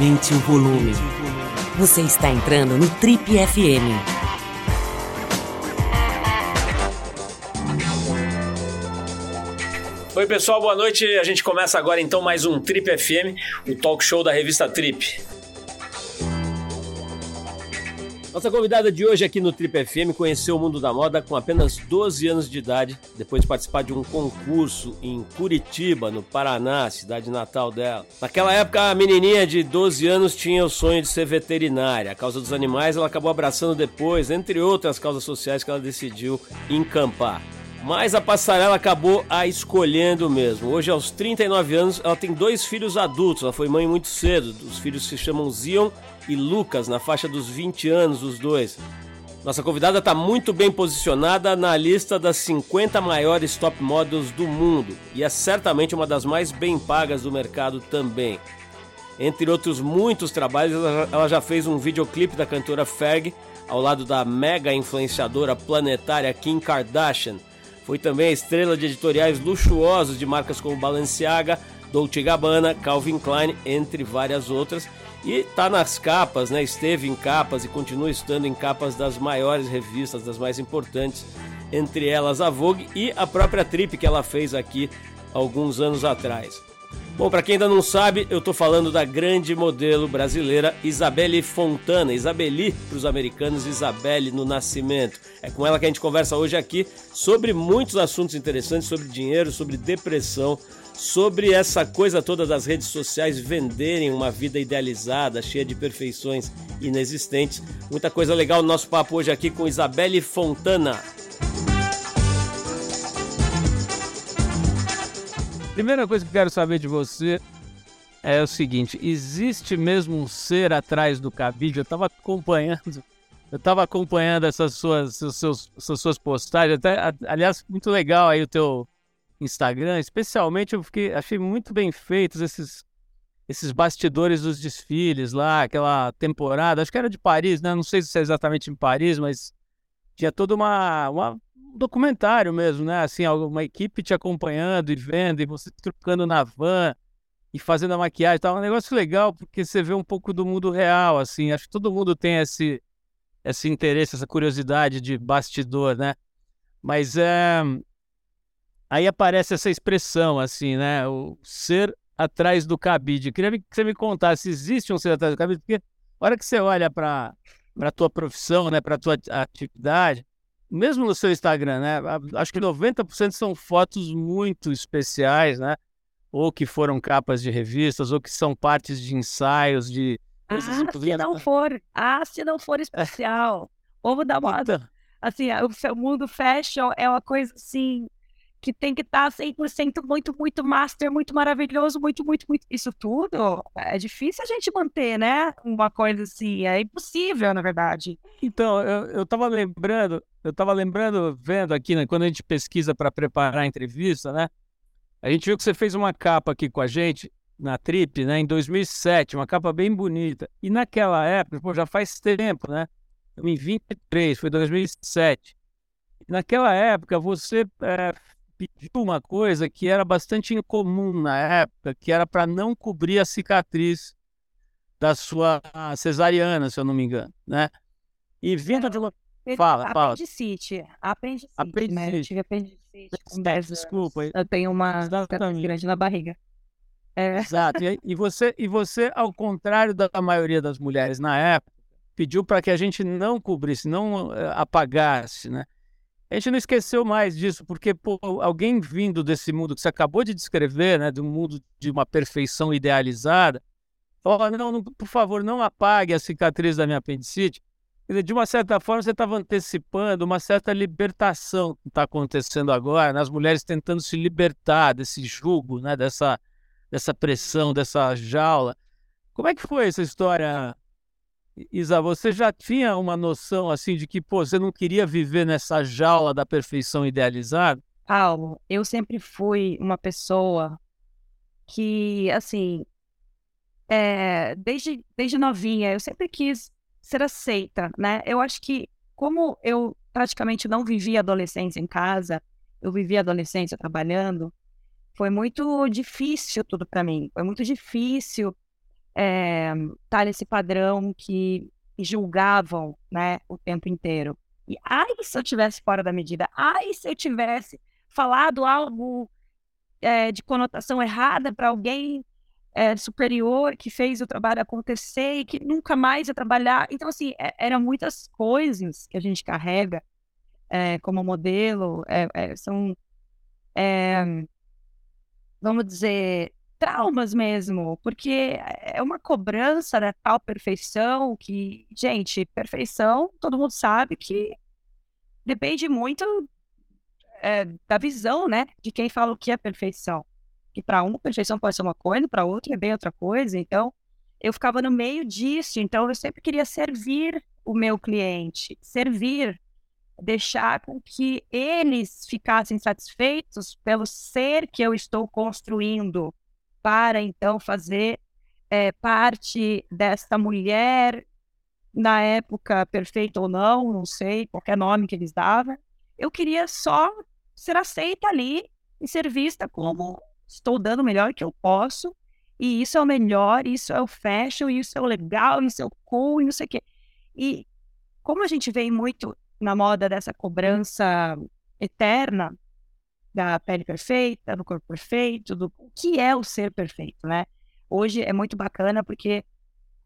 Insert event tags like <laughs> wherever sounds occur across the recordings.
Aumente o volume. Você está entrando no Trip FM. Oi, pessoal, boa noite. A gente começa agora então mais um Trip FM, o talk show da revista Trip. Nossa convidada de hoje aqui no Trip FM conheceu o mundo da moda com apenas 12 anos de idade, depois de participar de um concurso em Curitiba, no Paraná, cidade natal dela. Naquela época, a menininha de 12 anos tinha o sonho de ser veterinária. A causa dos animais ela acabou abraçando depois, entre outras causas sociais que ela decidiu encampar. Mas a passarela acabou a escolhendo mesmo. Hoje, aos 39 anos, ela tem dois filhos adultos. Ela foi mãe muito cedo. Os filhos se chamam Zion e Lucas, na faixa dos 20 anos, os dois. Nossa convidada está muito bem posicionada na lista das 50 maiores top models do mundo e é certamente uma das mais bem pagas do mercado também. Entre outros muitos trabalhos, ela já fez um videoclipe da cantora Ferg ao lado da mega influenciadora planetária Kim Kardashian. Foi também estrela de editoriais luxuosos de marcas como Balenciaga, Dolce Gabbana, Calvin Klein, entre várias outras e tá nas capas, né? Esteve em capas e continua estando em capas das maiores revistas, das mais importantes, entre elas a Vogue e a própria Trip que ela fez aqui alguns anos atrás. Bom, para quem ainda não sabe, eu tô falando da grande modelo brasileira Isabelle Fontana, Isabeli para os americanos, Isabelle no nascimento. É com ela que a gente conversa hoje aqui sobre muitos assuntos interessantes, sobre dinheiro, sobre depressão, sobre essa coisa toda das redes sociais venderem uma vida idealizada, cheia de perfeições inexistentes. Muita coisa legal no nosso papo hoje aqui com Isabelle Fontana. Primeira coisa que quero saber de você é o seguinte: existe mesmo um ser atrás do cabide? Eu estava acompanhando, eu estava acompanhando essas suas, seus, essas suas postagens. Até, aliás, muito legal aí o teu Instagram, especialmente eu fiquei, achei muito bem feitos esses esses bastidores dos desfiles lá, aquela temporada, acho que era de Paris, né? Não sei se é exatamente em Paris, mas tinha todo uma, uma um documentário mesmo, né? Assim, uma equipe te acompanhando e vendo, e você trocando na van e fazendo a maquiagem. É um negócio legal, porque você vê um pouco do mundo real, assim. Acho que todo mundo tem esse, esse interesse, essa curiosidade de bastidor, né? Mas é, Aí aparece essa expressão, assim, né? O ser atrás do cabide. Queria que você me contasse se existe um ser atrás do cabide, porque a hora que você olha para a tua profissão, né, para a tua atividade, mesmo no seu Instagram, né? Acho que 90% são fotos muito especiais, né? Ou que foram capas de revistas, ou que são partes de ensaios, de. Ah, se não for. Ah, se não for especial. Vamos dar uma. Então. Assim, o mundo fashion é uma coisa assim que tem que estar tá 100% muito, muito master, muito maravilhoso, muito, muito, muito. Isso tudo é difícil a gente manter, né? Uma coisa assim, é impossível, na verdade. Então, eu, eu tava lembrando, eu tava lembrando, vendo aqui, né, quando a gente pesquisa para preparar a entrevista, né? A gente viu que você fez uma capa aqui com a gente na Trip, né, em 2007, uma capa bem bonita. E naquela época, pô, já faz tempo, né? Em 23, foi 2007. Naquela época, você é, pediu uma coisa que era bastante incomum na época, que era para não cobrir a cicatriz da sua cesariana, se eu não me engano, né? E vindo de. Fala, fala. Apendicite. Apendicite, apendicite. Né? Eu tive apendicite com 10 Desculpa. Eu tenho uma cicatriz grande na barriga. É. Exato. E, e, você, e você, ao contrário da maioria das mulheres na época, pediu para que a gente não cobrisse, não uh, apagasse, né? A gente não esqueceu mais disso, porque pô, alguém vindo desse mundo que você acabou de descrever, né, do mundo de uma perfeição idealizada, falou: não, não, por favor, não apague a cicatriz da minha apendicite. De uma certa forma, você estava antecipando uma certa libertação que está acontecendo agora, nas né, mulheres tentando se libertar desse jugo, né, dessa, dessa pressão, dessa jaula. Como é que foi essa história Isa, você já tinha uma noção assim de que pô, você não queria viver nessa jaula da perfeição idealizada? Paulo, eu sempre fui uma pessoa que, assim, é, desde, desde novinha, eu sempre quis ser aceita, né? Eu acho que, como eu praticamente não vivi adolescência em casa, eu vivi adolescência trabalhando, foi muito difícil tudo para mim. Foi muito difícil é, tá nesse padrão que julgavam, né, o tempo inteiro. E ai, se eu tivesse fora da medida, ai, se eu tivesse falado algo é, de conotação errada para alguém é, superior que fez o trabalho acontecer e que nunca mais ia trabalhar. Então, assim, é, eram muitas coisas que a gente carrega é, como modelo, são, vamos dizer, traumas mesmo, porque é uma cobrança da tal perfeição que, gente, perfeição, todo mundo sabe que depende muito é, da visão, né, de quem fala o que é perfeição. Que para um, perfeição pode ser uma coisa, para outro é bem outra coisa. Então, eu ficava no meio disso. Então, eu sempre queria servir o meu cliente, servir, deixar com que eles ficassem satisfeitos pelo ser que eu estou construindo, para então fazer é, parte desta mulher, na época perfeita ou não, não sei, qualquer nome que eles davam. Eu queria só ser aceita ali e ser vista como estou dando o melhor que eu posso, e isso é o melhor, isso é o fashion, isso é o legal, isso é o cool, e não sei o quê. E como a gente vem muito na moda dessa cobrança eterna, da pele perfeita, do corpo perfeito, do o que é o ser perfeito, né? Hoje é muito bacana porque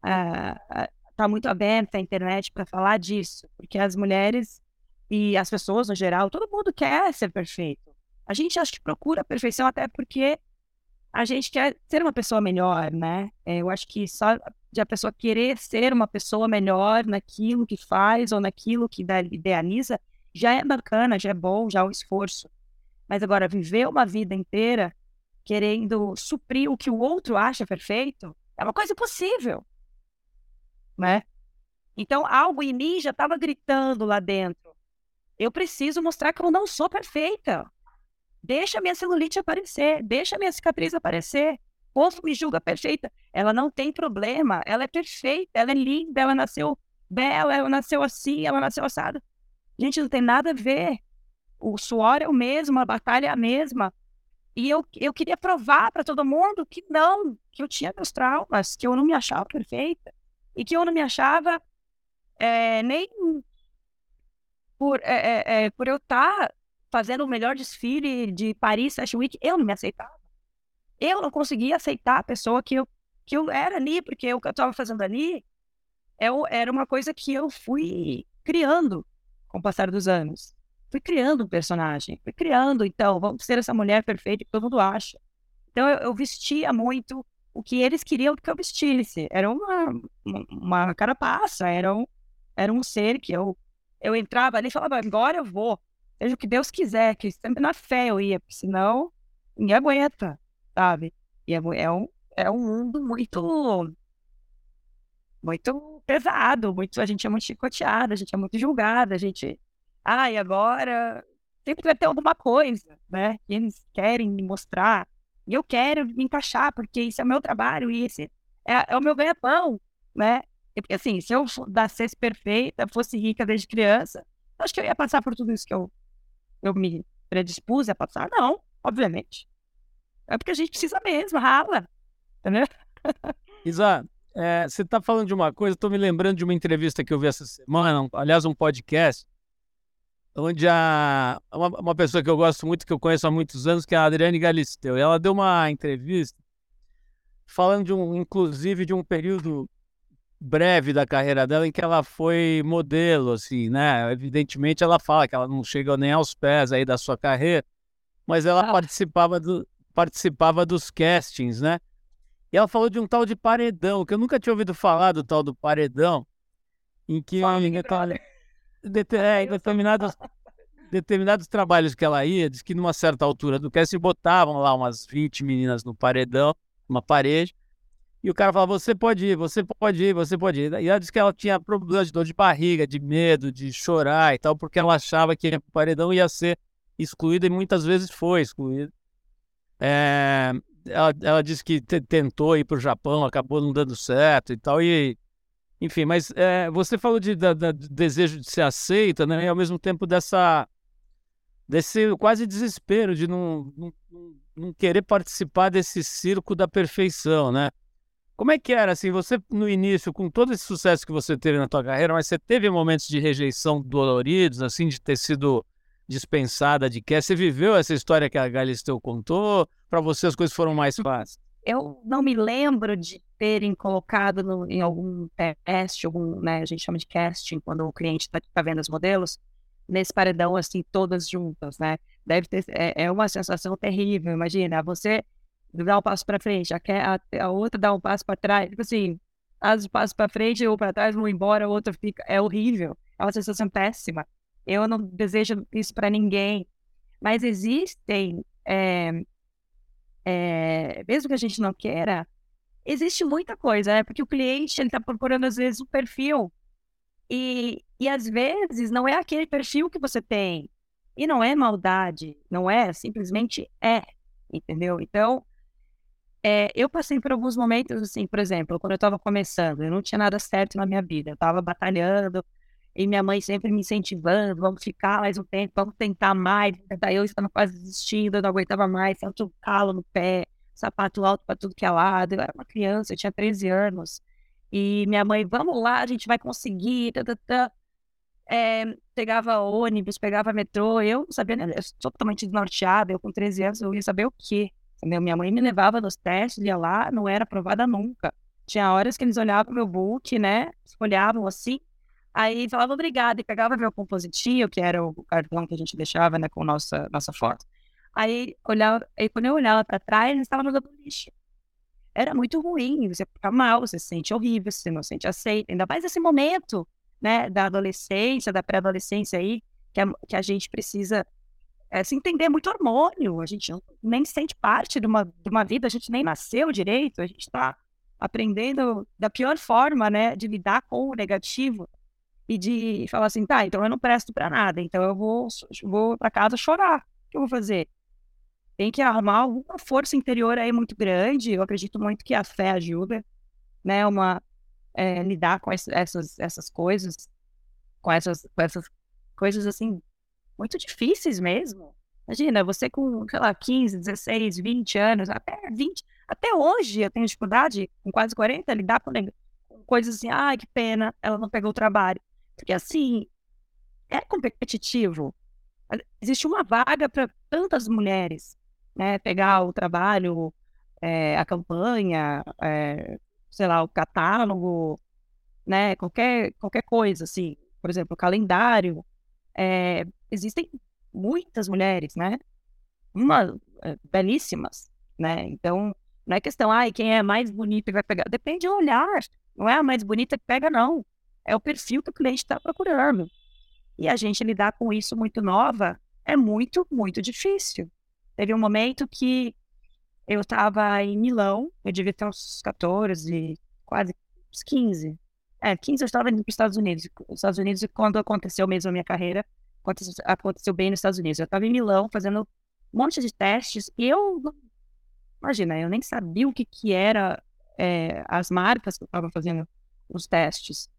uh, tá muito aberta a internet para falar disso, porque as mulheres e as pessoas no geral, todo mundo quer ser perfeito. A gente acha que procura a perfeição até porque a gente quer ser uma pessoa melhor, né? É, eu acho que só de a pessoa querer ser uma pessoa melhor naquilo que faz ou naquilo que idealiza já é bacana, já é bom, já é um esforço. Mas agora, viver uma vida inteira querendo suprir o que o outro acha perfeito é uma coisa impossível, né? Então, algo em mim já estava gritando lá dentro. Eu preciso mostrar que eu não sou perfeita. Deixa minha celulite aparecer, deixa minha cicatriz aparecer. Povo me julga perfeita. Ela não tem problema, ela é perfeita, ela é linda, ela nasceu bela, ela nasceu assim, ela nasceu assada. Gente, não tem nada a ver o suor é o mesmo, a batalha é a mesma. E eu, eu queria provar para todo mundo que não, que eu tinha meus traumas, que eu não me achava perfeita. E que eu não me achava é, nem por, é, é, por eu estar tá fazendo o melhor desfile de Paris Fashion Week, eu não me aceitava. Eu não conseguia aceitar a pessoa que eu, que eu era ali, porque o que eu estava fazendo ali eu, era uma coisa que eu fui criando com o passar dos anos fui criando um personagem, fui criando, então, vamos ser essa mulher perfeita que todo mundo acha. Então, eu, eu vestia muito o que eles queriam que eu vestisse. Era uma, uma, uma carapaça, era um, era um ser que eu, eu entrava ali e falava, agora eu vou, seja o que Deus quiser, que sempre na fé eu ia, senão ninguém aguenta, sabe? E é, é, um, é um mundo muito muito pesado, muito, a gente é muito chicoteada, a gente é muito julgada, a gente ah, e agora sempre vai ter alguma coisa, né? Que eles querem me mostrar. E eu quero me encaixar, porque isso é o meu trabalho e esse é, é o meu ganha-pão, né? Porque assim, se eu nascesse perfeita, fosse rica desde criança, acho que eu ia passar por tudo isso que eu, eu me predispus a passar. Não, obviamente. É porque a gente precisa mesmo, rala. Entendeu? Isa, é, você está falando de uma coisa, estou me lembrando de uma entrevista que eu vi essa semana, aliás, um podcast, onde a, uma, uma, pessoa que eu gosto muito, que eu conheço há muitos anos, que é a Adriane Galisteu, ela deu uma entrevista falando de um, inclusive, de um período breve da carreira dela em que ela foi modelo, assim, né? Evidentemente ela fala que ela não chega nem aos pés aí da sua carreira, mas ela ah. participava, do, participava dos castings, né? E ela falou de um tal de paredão, que eu nunca tinha ouvido falar do tal do paredão, em que... <laughs> É, determinados, determinados trabalhos que ela ia, diz que numa certa altura do cast botavam lá umas 20 meninas no paredão, uma parede, e o cara falava, você pode ir, você pode ir, você pode ir. E ela disse que ela tinha problemas de dor de barriga, de medo, de chorar e tal, porque ela achava que o paredão ia ser excluída e muitas vezes foi excluída. É, ela, ela disse que tentou ir para o Japão, acabou não dando certo e tal, e enfim, mas é, você falou de, da, da, do desejo de ser aceita, né? E ao mesmo tempo dessa desse quase desespero de não, não, não, querer participar desse circo da perfeição, né? Como é que era, assim, você no início, com todo esse sucesso que você teve na tua carreira, mas você teve momentos de rejeição doloridos, assim, de ter sido dispensada de quer? Você viveu essa história que a Galisteu contou? Para você as coisas foram mais fáceis? Eu não me lembro de terem colocado no, em algum teste, algum, né, a gente chama de casting, quando o cliente está tá vendo os modelos, nesse paredão, assim, todas juntas, né? Deve ter, é, é uma sensação terrível, imagina, você dá um passo para frente, a, a, a, outra dá um passo para trás, tipo assim, as passos para frente ou para trás vão embora, a outra fica, é horrível, é uma sensação péssima. Eu não desejo isso para ninguém, mas existem, é, é, mesmo que a gente não queira, existe muita coisa, é porque o cliente está procurando às vezes um perfil e, e às vezes não é aquele perfil que você tem. E não é maldade, não é, simplesmente é, entendeu? Então, é, eu passei por alguns momentos, assim, por exemplo, quando eu estava começando, eu não tinha nada certo na minha vida, eu estava batalhando, e minha mãe sempre me incentivando, vamos ficar mais um tempo, vamos tentar mais, daí eu estava quase desistindo, eu não aguentava mais, tanto calo no pé, sapato alto para tudo que é lado, eu era uma criança, eu tinha 13 anos, e minha mãe, vamos lá, a gente vai conseguir, tá, tá, tá. É, pegava ônibus, pegava metrô, eu não sabia, eu totalmente desnorteada, eu com 13 anos, eu ia saber o quê? Entendeu? Minha mãe me levava nos testes, ia lá, não era aprovada nunca. Tinha horas que eles olhavam meu book, né? Olhavam assim, aí falavam obrigada e pegava meu compositivo, que era o cartão que a gente deixava, né, com nossa nossa foto. Aí olhava, aí quando eu olhava para trás, eles estavam jogando lixo. Era muito ruim, você fica mal, você se sente horrível, você não se sente aceito, ainda mais nesse momento, né, da adolescência, da pré-adolescência aí, que a, que a gente precisa é, se entender muito hormônio. A gente nem sente parte de uma, de uma vida, a gente nem nasceu direito, a gente está aprendendo da pior forma, né, de lidar com o negativo e de falar assim, tá, então eu não presto para nada, então eu vou, vou para casa chorar. O que eu vou fazer? Tem que arrumar uma força interior aí muito grande. Eu acredito muito que a fé ajuda, né, uma é, lidar com essas, essas coisas, com essas, com essas coisas assim muito difíceis mesmo. Imagina, você com, sei lá, 15, 16, 20 anos, até 20, até hoje eu tenho dificuldade, com quase 40, lidar com, com coisas assim, ai, que pena, ela não pegou o trabalho. Porque assim, é competitivo. Existe uma vaga para tantas mulheres, né? Pegar o trabalho, é, a campanha, é, sei lá, o catálogo, né? Qualquer, qualquer coisa, assim. Por exemplo, o calendário é, existem muitas mulheres, né? Uma, é, belíssimas, né? Então, não é questão, ai, quem é mais bonita vai pegar. Depende do olhar. Não é a mais bonita que pega, não. É o perfil que o cliente está procurando. E a gente lidar com isso muito nova é muito, muito difícil. Teve um momento que eu estava em Milão, eu devia ter uns 14, quase uns 15. É, 15 eu estava indo para os Estados Unidos. Os Estados Unidos, quando aconteceu mesmo a minha carreira, aconteceu, bem nos Estados Unidos. Eu estava em Milão fazendo um monte de testes e eu, imagina, eu nem sabia o que, que era é, as marcas que eu estava fazendo os testes.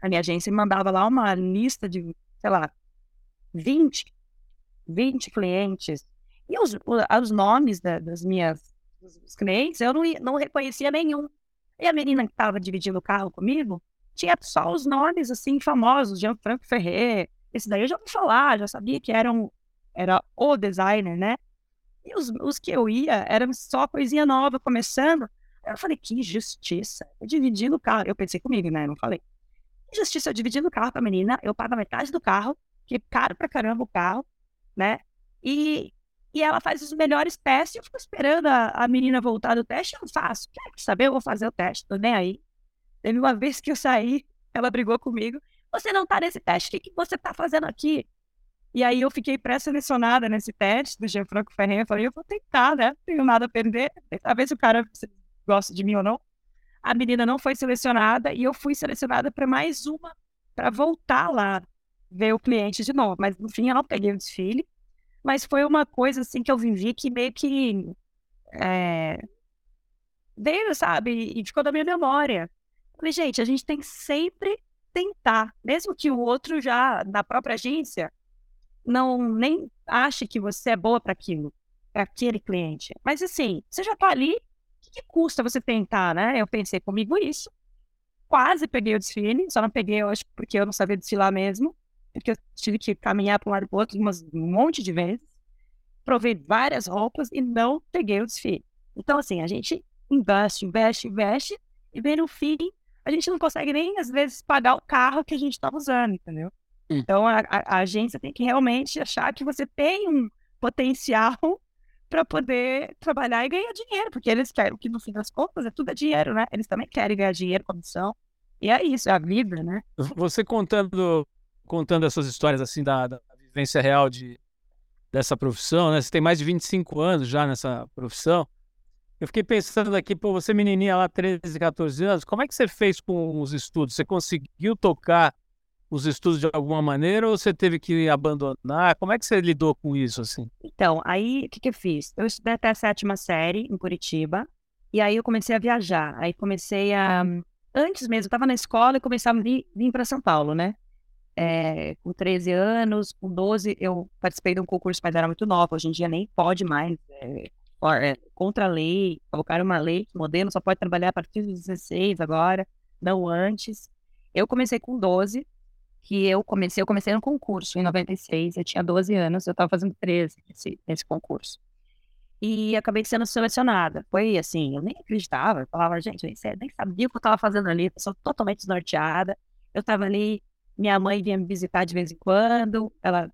A minha agência me mandava lá uma lista de, sei lá, 20, 20 clientes. E os, os nomes da, das minhas dos clientes, eu não, não reconhecia nenhum. E a menina que estava dividindo o carro comigo, tinha só os nomes, assim, famosos, Jean-Franco Ferrer. Esse daí eu já ouvi falar, já sabia que era, um, era o designer, né? E os, os que eu ia, eram só coisinha nova, começando. Eu falei, que injustiça. Eu dividindo o carro. Eu pensei comigo, né? Eu não falei. Injustiça, eu dividindo o carro com a menina, eu pago a metade do carro, que é caro pra caramba o carro, né? E, e ela faz os melhores testes. Eu fico esperando a, a menina voltar do teste, eu faço. Quer saber? Eu vou fazer o teste, tô nem aí. Teve uma vez que eu saí, ela brigou comigo. Você não tá nesse teste, o que, você tá fazendo aqui? E aí eu fiquei pré-selecionada nesse teste do Gianfranco Ferreira. Eu falei, eu vou tentar, né? Não tenho nada a perder. A ver se o cara gosta de mim ou não. A menina não foi selecionada e eu fui selecionada para mais uma, para voltar lá ver o cliente de novo. Mas no fim eu não peguei o desfile. Mas foi uma coisa assim que eu vivi que meio que é, veio, sabe? E ficou da minha memória. Falei, gente, a gente tem sempre tentar, mesmo que o outro já, na própria agência, não nem ache que você é boa para aquilo, para aquele cliente. Mas assim, você já está ali, o que, que custa você tentar, né? Eu pensei comigo isso. Quase peguei o desfile, só não peguei, eu acho, porque eu não sabia desfilar mesmo. Porque eu tive que caminhar para um lado para o outro umas, um monte de vezes. Provei várias roupas e não peguei o desfile. Então, assim, a gente investe, investe, investe, e bem no fim, a gente não consegue nem, às vezes, pagar o carro que a gente está usando, entendeu? Hum. Então, a, a, a agência tem que realmente achar que você tem um potencial <laughs> para poder trabalhar e ganhar dinheiro, porque eles querem, que no fim das contas é tudo é dinheiro, né? Eles também querem ganhar dinheiro, comissão. E é isso, é a vida, né? Você contando contando essas histórias assim da, da vivência real de dessa profissão, né? Você tem mais de 25 anos já nessa profissão. Eu fiquei pensando aqui, pô, você menininha lá, 13, 14 anos, como é que você fez com os estudos? Você conseguiu tocar os estudos de alguma maneira ou você teve que abandonar? Como é que você lidou com isso, assim? Então, aí, o que, que eu fiz? Eu estudei até a sétima série em Curitiba, e aí eu comecei a viajar. Aí comecei a... Antes mesmo, eu estava na escola e começava a vir, vir para São Paulo, né? É, com 13 anos, com 12, eu participei de um concurso, mas era muito nova. Hoje em dia nem pode mais. É, é, contra a lei, colocaram uma lei que modelo só pode trabalhar a partir dos 16 agora, não antes. Eu comecei com 12, que eu comecei, eu comecei no concurso em 96, eu tinha 12 anos, eu estava fazendo 13 nesse, nesse concurso. E acabei sendo selecionada. Foi assim, eu nem acreditava, eu falava, gente, eu nem sabia o que eu estava fazendo ali, sou totalmente desnorteada. Eu estava ali, minha mãe vinha me visitar de vez em quando, ela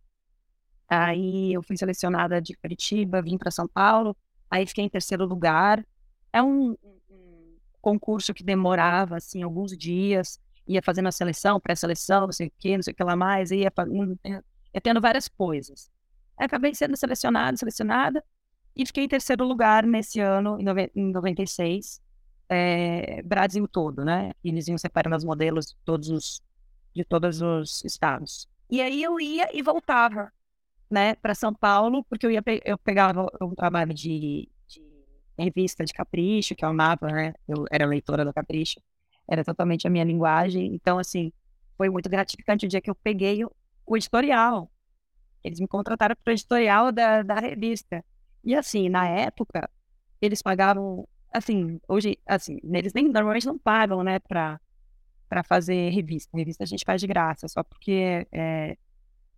Aí eu fui selecionada de Curitiba, vim para São Paulo, aí fiquei em terceiro lugar. É um, um, concurso que demorava assim alguns dias ia fazendo a seleção, pré-seleção, não sei o que, não sei o que lá mais, ia, ia tendo várias coisas. Aí acabei sendo selecionada, selecionada, e fiquei em terceiro lugar nesse ano, em 96, é, Brasil todo, né? Eles iam separando os modelos de todos os, de todos os estados. E aí eu ia e voltava, né, para São Paulo, porque eu ia eu pegava um trabalho de revista de Capricho, que eu amava, né? Eu era leitora do Capricho era totalmente a minha linguagem. Então, assim, foi muito gratificante o dia que eu peguei o, editorial. Eles me contrataram para o editorial da, da revista. E, assim, na época, eles pagavam, assim, hoje, assim, eles nem normalmente não pagam, né, para para fazer revista. Revista a gente faz de graça, só porque é,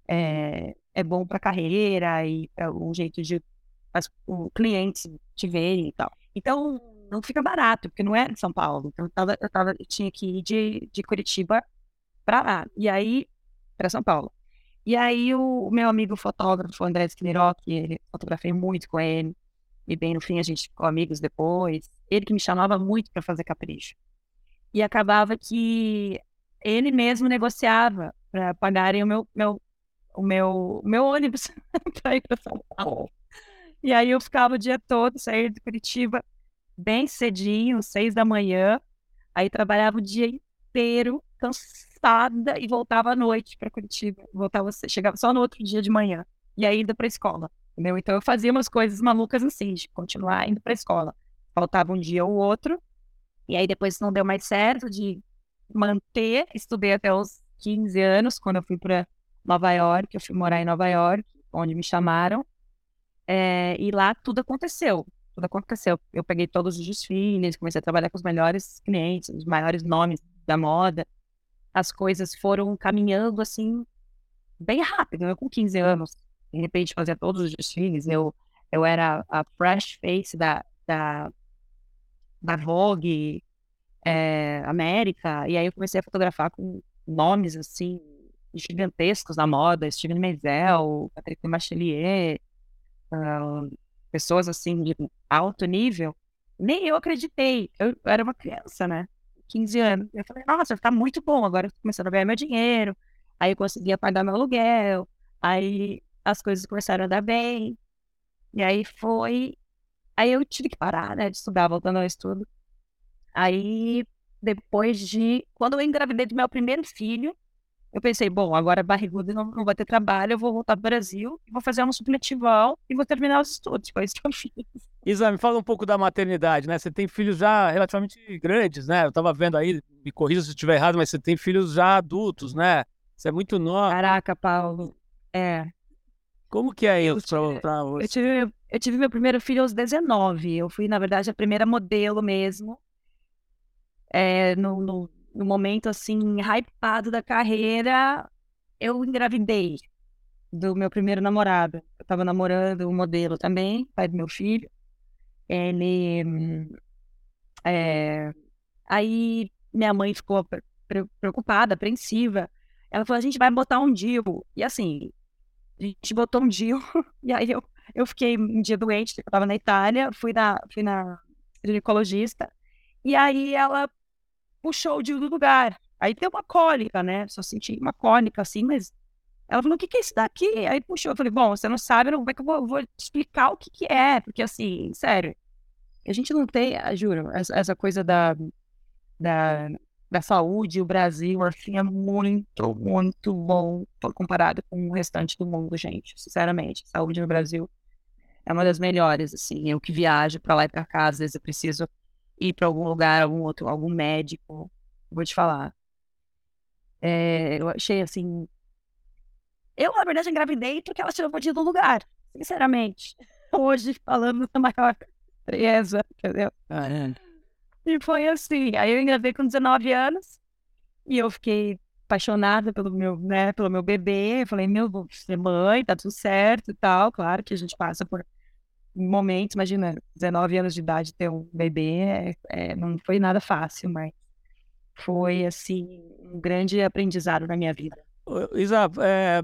é, é bom para carreira e é um jeito de as, os clientes te verem e tal. Então, não fica barato, porque não é em São Paulo. Então, eu, tava, eu, tava, eu tinha que ir de, de Curitiba para lá. E aí, para São Paulo. E aí, o, o meu amigo fotógrafo, André Sklerock, ele fotografei muito com ele. E bem, no fim, a gente ficou amigos depois. Ele que me chamava muito para fazer capricho. E acabava que ele mesmo negociava para pagarem o meu, meu, o meu, o meu ônibus <laughs> para ir para São Paulo. E aí eu ficava o dia todo, saía de Curitiba bem cedinho, seis da manhã, aí trabalhava o dia inteiro, cansada, e voltava à noite para Curitiba. Voltava, chegava só no outro dia de manhã, e aí indo para a escola, entendeu? Então eu fazia umas coisas malucas assim, de continuar indo para a escola. Faltava um dia ou outro, e aí depois não deu mais certo de manter, estudei até os 15 anos, quando eu fui para Nova York, eu fui morar em Nova York, onde me chamaram, é, e lá tudo aconteceu tudo aconteceu. Eu peguei todos os desfiles, comecei a trabalhar com os melhores clientes, os maiores nomes da moda. As coisas foram caminhando assim, bem rápido. Eu, com 15 anos, de repente, fazia todos os desfiles. Eu, eu era a fresh face da, da, da Vogue é, América. E aí eu comecei a fotografar com nomes assim gigantescos da moda, Steven Meisel, Patrick Machelier, pessoas assim de alto nível, nem eu acreditei. Eu, era uma criança, né? 15 anos. Eu falei, nossa, tá muito bom, agora eu tô começando a ganhar meu dinheiro. Aí eu conseguia pagar meu aluguel. Aí as coisas começaram a dar bem. E aí foi. Aí eu tive que parar, né, de estudar, voltando ao estudo. Aí, depois de. Quando eu engravidei do meu primeiro filho, eu pensei, bom, agora barrigudo não, não vai ter trabalho, eu vou voltar para o Brasil, vou fazer um supletival e vou terminar os estudos. Foi isso que eu fiz. Isa, me fala um pouco da maternidade, né? Você tem filhos já relativamente grandes, né? Eu estava vendo aí, me corrija se eu estiver errado, mas você tem filhos já adultos, né? Você é muito nova. Caraca, Paulo. É. Como que é isso para eu tive, eu tive meu primeiro filho aos 19. Eu fui, na verdade, a primeira modelo mesmo. É, no, no, no momento, assim, hypado da carreira, eu engravidei do meu primeiro namorado. Eu tava namorando um modelo também, pai do meu filho. Ele. É, aí minha mãe ficou preocupada, apreensiva. Ela falou: a gente vai botar um DIU. E assim, a gente botou um DIU. <laughs> E aí eu, eu fiquei um dia doente, eu tava na Itália, fui na, fui na ginecologista. E aí ela puxou DIU do lugar. Aí deu uma cólica, né? Só senti uma cólica assim, mas ela falou: o que, que é isso daqui? Aí puxou. Eu falei: bom, você não sabe, como é que eu vou, vou explicar o que, que é? Porque assim, sério, a gente não tem, ah, juro, essa, essa coisa da, da, da saúde, o Brasil, assim, é muito, muito bom comparado com o restante do mundo, gente. Sinceramente, a saúde no Brasil é uma das melhores, assim. Eu que viajo para lá e para cá, às vezes eu preciso ir para algum lugar, algum outro, algum médico, vou te falar. É, eu achei assim eu, na verdade, engravidei porque ela tirou o do lugar, sinceramente. <laughs> Hoje, falando da maior frieza, entendeu? É. E foi assim. Aí eu engravidei com 19 anos e eu fiquei apaixonada pelo meu, né, pelo meu bebê. Eu falei, meu, vou ser mãe, tá tudo certo e tal. Claro que a gente passa por momentos, imagina, 19 anos de idade ter um bebê, é, é, não foi nada fácil, mas foi, assim, um grande aprendizado na minha vida. Isa, é,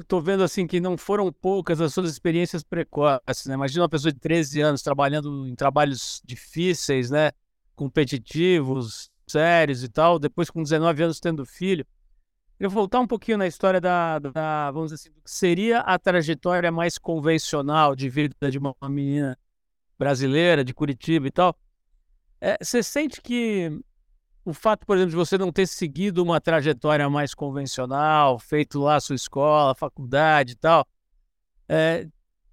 Estou vendo assim que não foram poucas as suas experiências precoces, né? Imagina uma pessoa de 13 anos trabalhando em trabalhos difíceis, né? Competitivos, sérios e tal, depois com 19 anos tendo filho. Eu vou voltar um pouquinho na história da, da vamos dizer assim, seria a trajetória mais convencional de vida de uma menina brasileira, de Curitiba e tal. É, você sente que o fato, por exemplo, de você não ter seguido uma trajetória mais convencional, feito lá a sua escola, faculdade e tal, é,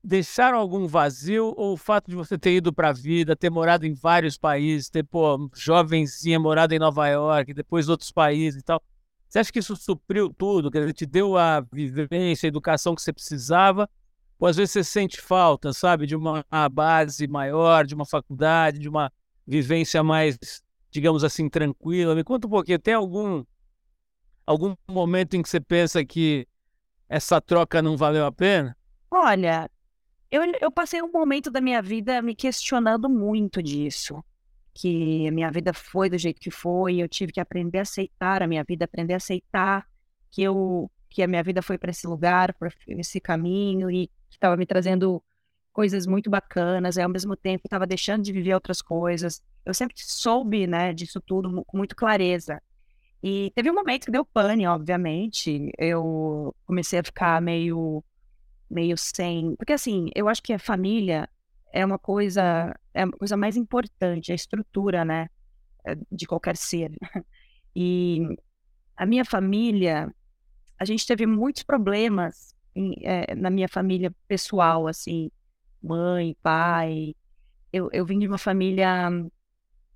deixaram algum vazio ou o fato de você ter ido para a vida, ter morado em vários países, ter, pô, jovenzinha morado em Nova York, depois outros países e tal, você acha que isso supriu tudo? Quer dizer, te deu a vivência, a educação que você precisava? Ou às vezes você sente falta, sabe, de uma base maior, de uma faculdade, de uma vivência mais digamos assim, tranquila? Me conta um pouquinho, tem algum, algum momento em que você pensa que essa troca não valeu a pena? Olha, eu, eu passei um momento da minha vida me questionando muito disso. Que a minha vida foi do jeito que foi, eu tive que aprender a aceitar a minha vida, aprender a aceitar que eu que a minha vida foi para esse lugar, para esse caminho e que estava me trazendo coisas muito bacanas, e ao mesmo tempo estava deixando de viver outras coisas. Eu sempre soube, né, disso tudo com muito clareza. E teve um momento que deu pane, obviamente. Eu comecei a ficar meio meio sem, porque assim, eu acho que a família é uma coisa é uma coisa mais importante, a estrutura, né, eh, de qualquer ser. <laughs> E a minha família, a gente teve muitos problemas em, é, na minha família pessoal, assim, mãe, pai. Eu, eu vim de uma família um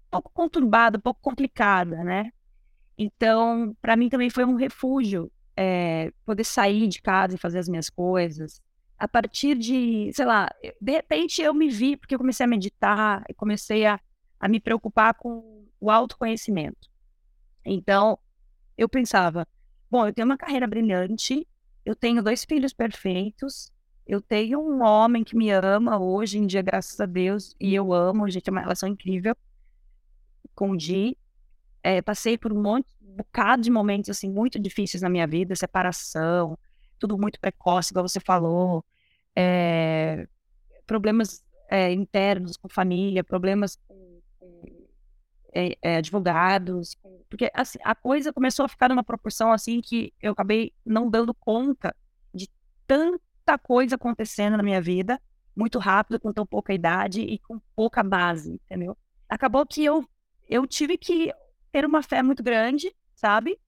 pouco conturbada, um pouco complicada, né? Então, para mim também foi um refúgio é, poder sair de casa e fazer as minhas coisas. A partir de, sei lá, de repente eu me vi, porque eu comecei a meditar, e comecei a, a me preocupar com o autoconhecimento. Então, eu pensava, bom, eu tenho uma carreira brilhante, eu tenho dois filhos perfeitos, eu tenho um homem que me ama hoje em dia, graças a Deus, e eu amo, a gente tem uma relação incrível com o Di. É, passei por um monte, um bocado de momentos assim muito difíceis na minha vida, separação, tudo muito precoce, igual você falou, é, problemas é, internos com família, problemas com, é, advogados, porque assim, a coisa começou a ficar numa proporção assim que eu acabei não dando conta de tanto muita coisa acontecendo na minha vida, muito rápido, com tão pouca idade e com pouca base, entendeu? Acabou que eu, eu tive que ter uma fé muito grande, sabe?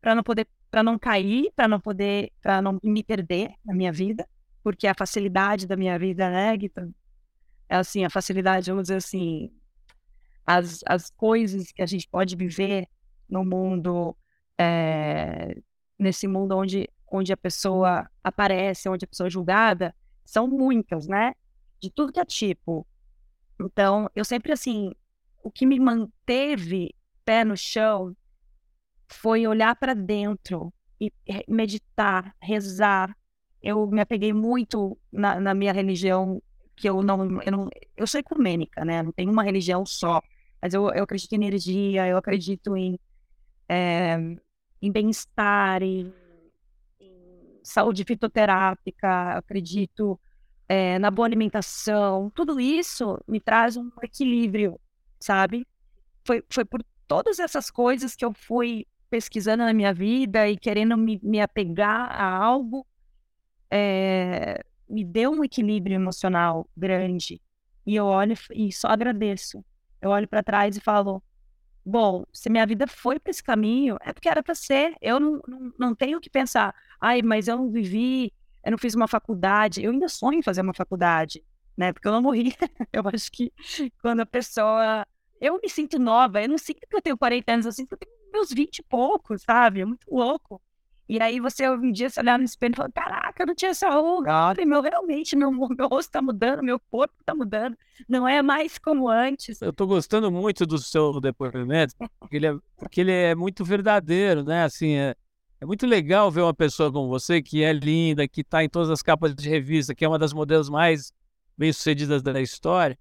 Para não poder, para não cair, para não poder, para não me perder na minha vida, porque a facilidade da minha vida, né, Guita? É assim, a facilidade, vamos dizer assim, as, as coisas que a gente pode viver no mundo, é, nesse mundo onde onde a pessoa aparece, onde a pessoa é julgada, são muitas, né? de tudo que é tipo. Então, eu sempre, assim, o que me manteve pé no chão foi olhar para dentro e meditar, rezar. Eu me apeguei muito na, na, minha religião, que eu não, eu não. Eu sou ecumênica, né? Não tenho uma religião só. Mas eu, eu acredito em energia, eu acredito em, é, em bem-estar, em, em, saúde fitoterápica, acredito é, na boa alimentação. Tudo isso me traz um equilíbrio, sabe? Foi, foi por todas essas coisas que eu fui pesquisando na minha vida e querendo me, me apegar a algo, é, me deu um equilíbrio emocional grande. E eu olho e só agradeço. Eu olho para trás e falo: bom, se minha vida foi para esse caminho, é porque era para ser. Eu não, não, não tenho que pensar, ai, mas eu não vivi, eu não fiz uma faculdade. Eu ainda sonho em fazer uma faculdade, né? Porque eu não morri. <laughs> eu acho que quando a pessoa eu me sinto nova, eu não sinto que eu tenho 40 anos, eu sinto que eu tenho meus 20 e poucos, sabe? É muito louco. E aí você um dia se olhar no espelho e falar, caraca, eu não tinha essa ruga, olha, meu, realmente, meu, meu rosto tá mudando, meu corpo tá mudando, não é mais como antes. Eu tô gostando muito do seu depoimento, porque ele é, porque ele é muito verdadeiro, né? Assim, é, é muito legal ver uma pessoa como você, que é linda, que tá em todas as capas de revista, que é uma das modelos mais bem-sucedidas da história,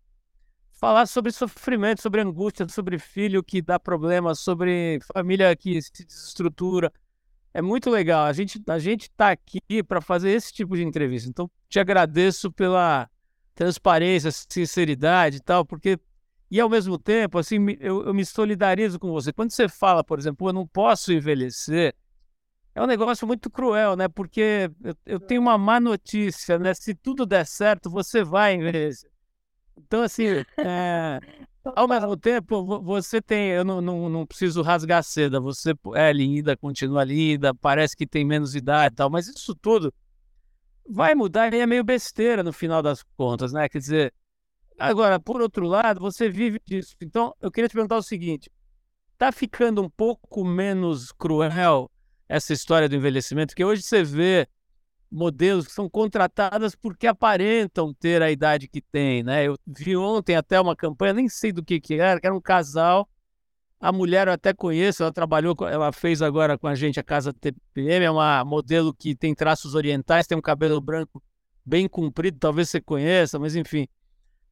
falar sobre sofrimento, sobre angústia, sobre filho que dá problema, sobre família que se desestrutura. É muito legal. A gente a gente está aqui para fazer esse tipo de entrevista. Então, te agradeço pela transparência, sinceridade e tal, porque e ao mesmo tempo, assim, eu, eu me solidarizo com você. Quando você fala, por exemplo, eu não posso envelhecer, é um negócio muito cruel, né? Porque eu, eu tenho uma má notícia, né? Se tudo der certo, você vai envelhecer. Então, assim, é, ao mesmo tempo, você tem. Eu não, não, não, preciso rasgar seda, você é linda, continua linda, parece que tem menos idade e tal, mas isso tudo vai mudar e é meio besteira no final das contas, né? Quer dizer, agora, por outro lado, você vive disso. Então, eu queria te perguntar o seguinte: tá ficando um pouco menos cruel essa história do envelhecimento? Porque hoje você vê modelos que são contratadas porque aparentam ter a idade que tem, né? Eu vi ontem até uma campanha, nem sei do que que era, que era um casal. A mulher eu até conheço, ela trabalhou, ela fez agora com a gente a Casa TPM, é uma modelo que tem traços orientais, tem um cabelo branco bem comprido, talvez você conheça, mas enfim.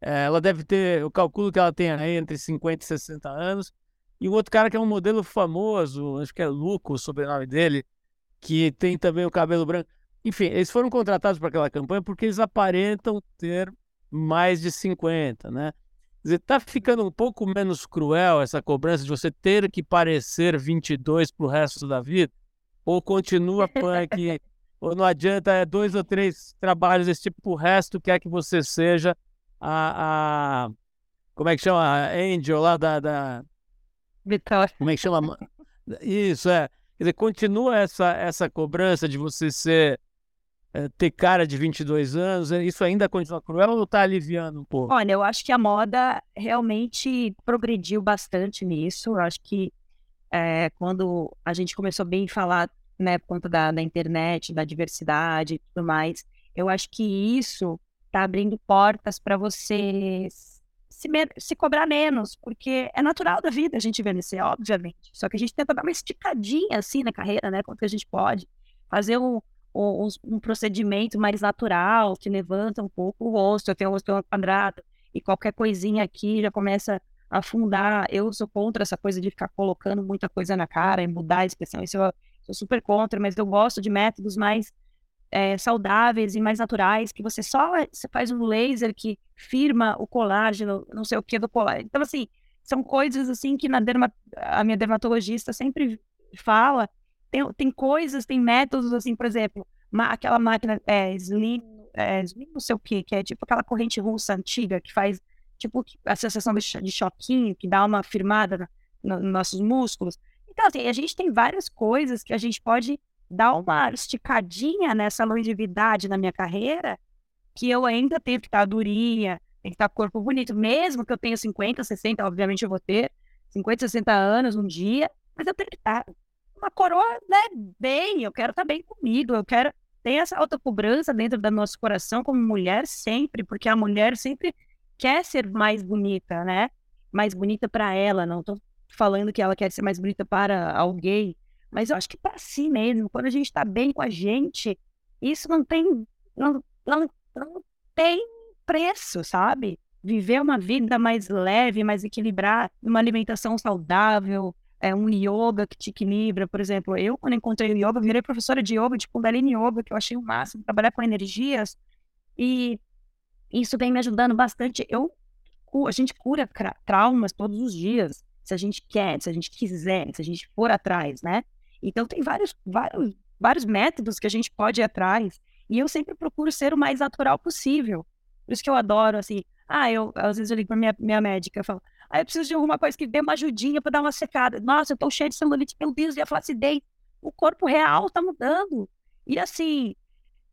É, ela deve ter, eu calculo que ela aí entre 50 e 60 anos. E o outro cara que é um modelo famoso, acho que é Luco, o sobrenome dele, que tem também o cabelo branco. Enfim, eles foram contratados para aquela campanha porque eles aparentam ter mais de 50, né? Quer dizer, tá ficando um pouco menos cruel essa cobrança de você ter que parecer 22 para o resto da vida? Ou continua punk? ou não adianta, é dois ou três trabalhos desse tipo, o resto quer que você seja a, a como é que chama? A Angel lá da, da... Vitória. Como é que chama? Isso, é. Quer dizer, continua essa, essa cobrança de você ser ter cara de 22 anos, é, isso ainda continua cruel ou está aliviando um pouco? Olha, eu acho que a moda realmente progrediu bastante nisso. Eu acho que é, quando a gente começou bem a falar, né, por conta da, da internet, da diversidade e tudo mais, eu acho que isso está abrindo portas para você se, se, cobrar menos, porque é natural da vida a gente envelhecer, obviamente. Só que a gente tenta dar uma esticadinha assim na carreira, né, quanto que a gente pode. Fazer um, um, procedimento mais natural, que levanta um pouco o rosto, eu tenho o rosto quadrado, e qualquer coisinha aqui já começa a afundar. Eu sou contra essa coisa de ficar colocando muita coisa na cara e mudar a expressão, isso eu sou super contra, mas eu gosto de métodos mais é, saudáveis e mais naturais, que você só você faz um laser que firma o colágeno, não sei o que do colágeno. Então, assim, são coisas assim que na derma, a minha dermatologista sempre fala tem, tem coisas, tem métodos, assim, por exemplo, aquela máquina é, Slim, é, Slim não sei o que, que é tipo aquela corrente russa antiga que faz tipo a sensação de choquinho, que dá uma firmada nos no nossos músculos. Então, assim, a gente tem várias coisas que a gente pode dar uma esticadinha nessa longevidade na minha carreira, que eu ainda tenho que estar durinha, tem que estar corpo bonito, mesmo que eu tenha 50, 60, obviamente eu vou ter 50, 60 anos um dia, mas eu tenho que estar uma coroa, né, bem, eu quero estar tá bem comigo, eu quero tem essa autocobrança dentro do nosso coração como mulher sempre, porque a mulher sempre quer ser mais bonita, né? Mais bonita para ela, não tô falando que ela quer ser mais bonita para alguém, mas eu acho que para si mesmo, quando a gente está bem com a gente, isso não tem não, não, não tem preço, sabe? Viver uma vida mais leve, mais equilibrada, uma alimentação saudável, é, um yoga que te equilibra, por exemplo, eu quando encontrei o yoga, virei professora de yoga, de Kundalini Yoga, que eu achei o máximo, trabalhar com energias, e isso vem me ajudando bastante. Eu, a gente cura traumas todos os dias, se a gente quer, se a gente quiser, se a gente for atrás, né? Então tem vários, vários, vários métodos que a gente pode ir atrás, e eu sempre procuro ser o mais natural possível. Por isso que eu adoro, assim, ah, eu, às vezes eu ligo pra minha, minha médica e falo, Aí eu preciso de alguma coisa que dê uma ajudinha para dar uma secada. Nossa, eu tô cheio de celulite, meu Deus, e a flacidez. O corpo real tá mudando. E assim,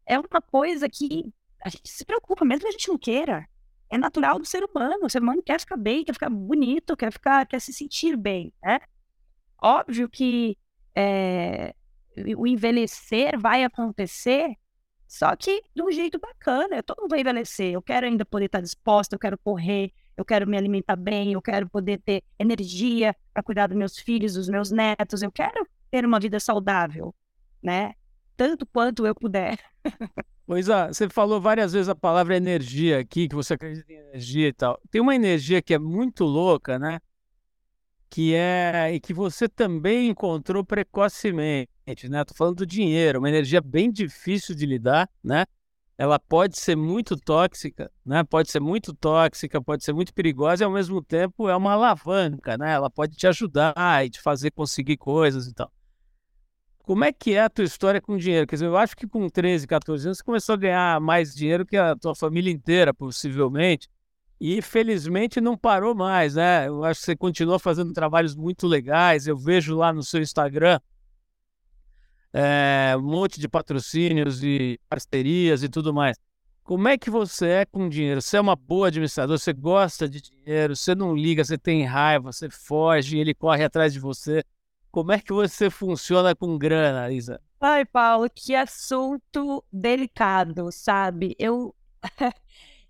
é uma coisa que a gente se preocupa, mesmo que a gente não queira. É natural do ser humano. O ser humano quer ficar bem, quer ficar bonito, quer ficar, quer se sentir bem, né? Óbvio que é, o envelhecer vai acontecer, só que de um jeito bacana. Todo mundo vai envelhecer. Eu quero ainda poder estar disposta, eu quero correr, eu quero me alimentar bem, eu quero poder ter energia para cuidar dos meus filhos, dos meus netos, eu quero ter uma vida saudável, né? Tanto quanto eu puder. <laughs> Pois é, você falou várias vezes a palavra energia aqui, que você acredita em energia e tal. Tem uma energia que é muito louca, né? Que é e que você também encontrou precocemente, né? Tô falando do dinheiro, uma energia bem difícil de lidar, né? Ela pode ser muito tóxica, né? Pode ser muito tóxica, pode ser muito perigosa e ao mesmo tempo é uma alavanca, né? Ela pode te ajudar e te fazer conseguir coisas e tal. Como é que é a tua história com dinheiro? Quer dizer, eu acho que com 13, 14 anos você começou a ganhar mais dinheiro que a tua família inteira, possivelmente. E felizmente não parou mais, né? Eu acho que você continua fazendo trabalhos muito legais. Eu vejo lá no seu Instagram é, um monte de patrocínios e parcerias e tudo mais. Como é que você é com dinheiro? Você é uma boa administradora, você gosta de dinheiro, você não liga, você tem raiva, você foge, ele corre atrás de você. Como é que você funciona com grana, Isa? Ai, Paulo, que assunto delicado, sabe? Eu. <laughs>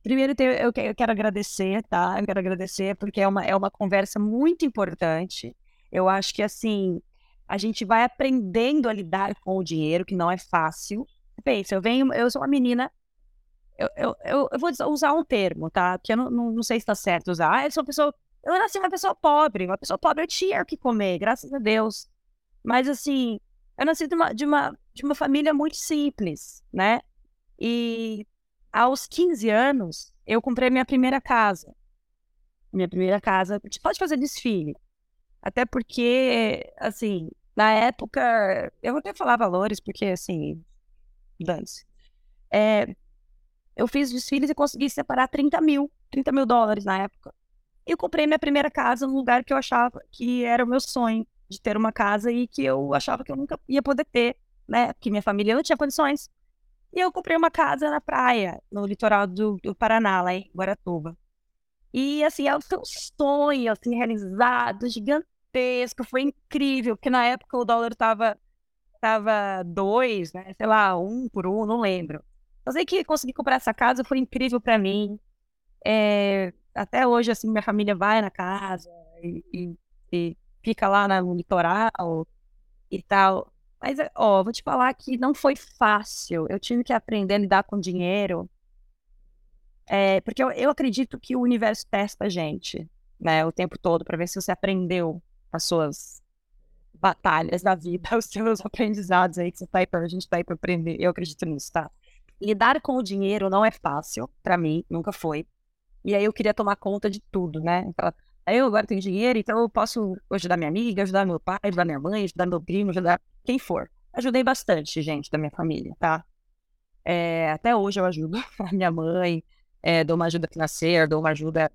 Primeiro, eu quero agradecer, tá? Eu quero agradecer porque é uma, é uma conversa muito importante. Eu acho que, assim, a gente vai aprendendo a lidar com o dinheiro, que não é fácil. Pensa, eu venho, eu sou uma menina, eu, eu, eu, vou usar um termo, tá? Porque eu não, não, não sei se está certo usar. Ah, eu sou uma pessoa, eu nasci uma pessoa pobre, uma pessoa pobre eu tinha o que comer, graças a Deus. Mas assim, eu nasci de uma, de uma, de uma família muito simples, né? E aos 15 anos, eu comprei minha primeira casa. Minha primeira casa, a gente pode fazer desfile. Até porque, assim, na época, eu vou até falar valores, porque assim, dane-se. É, eu fiz desfiles e consegui separar 30 mil, 30 mil dólares na época. Eu comprei minha primeira casa num lugar que eu achava que era o meu sonho de ter uma casa e que eu achava que eu nunca ia poder ter, né? Porque minha família não tinha condições. E eu comprei uma casa na praia, no litoral do, do Paraná, lá em Guaratuba. E assim, é seu sonho, assim, realizado, gigante gigantesco, foi incrível, porque na época o dólar tava, tava dois, né? Sei lá, um por um, não lembro. Eu sei que consegui comprar essa casa, foi incrível para mim. É, até hoje, assim, minha família vai na casa e, e, e fica lá no litoral e tal. Mas, ó, vou te falar que não foi fácil. Eu tive que aprender a lidar com dinheiro. É, porque eu, eu acredito que o universo testa a gente, né, o tempo todo, para ver se você aprendeu as suas batalhas da vida, <laughs> os seus aprendizados aí que você tá aí pra, a gente tá aí pra aprender. Eu acredito nisso, tá? Lidar com o dinheiro não é fácil, para mim, nunca foi. E aí eu queria tomar conta de tudo, né? Então, aí eu agora tenho dinheiro, então eu posso ajudar minha amiga, ajudar meu pai, ajudar minha mãe, ajudar meu primo, ajudar quem for. Ajudei bastante, gente, da minha família, tá? É, até hoje eu ajudo <laughs> a minha mãe, é, dou uma ajuda financeira, dou uma ajuda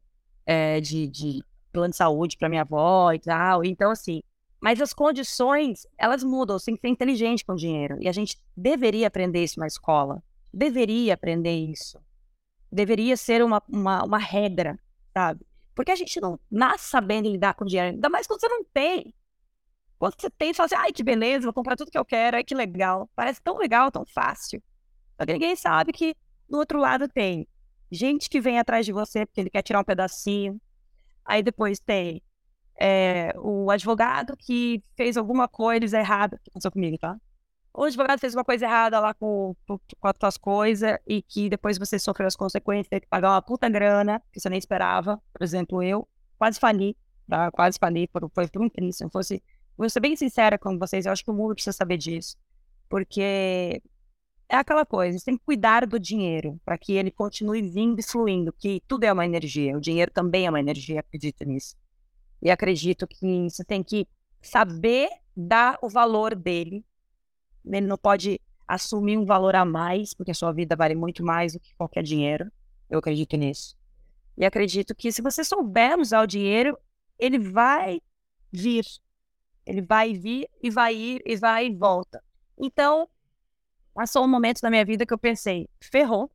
é, de, de plano de saúde para minha avó e tal. Então, assim, mas as condições, elas mudam. Você tem que ser inteligente com o dinheiro. E a gente deveria aprender isso na escola. Deveria aprender isso. Deveria ser uma, uma, uma regra, sabe? Porque a gente não nasce sabendo lidar com dinheiro. Ainda mais quando você não tem. Quando você tem, você fala assim, ai, que beleza, vou comprar tudo que eu quero, ai, que legal. Parece tão legal, tão fácil. Só que ninguém sabe que do outro lado tem gente que vem atrás de você porque ele quer tirar um pedacinho. Aí depois tem é, o advogado que fez alguma coisa errada, que aconteceu comigo, tá? O advogado fez uma coisa errada lá com, com, com as tuas coisas e que depois você sofreu as consequências, teve que pagar uma puta grana que você nem esperava. Por exemplo, eu quase fali, tá? Quase fali, por, foi por um crime. Se eu fosse, vou ser bem sincera com vocês, eu acho que o mundo precisa saber disso. Porque é aquela coisa, você tem que cuidar do dinheiro para que ele continue vindo e fluindo, que tudo é uma energia, o dinheiro também é uma energia, acredito nisso. E acredito que você tem que saber dar o valor dele. Ele não pode assumir um valor a mais, porque a sua vida vale muito mais do que qualquer dinheiro. Eu acredito nisso. E acredito que se você souber usar o dinheiro, ele vai vir. Ele vai vir e vai ir e vai e volta. Então, passou um momento na minha vida que eu pensei, ferrou.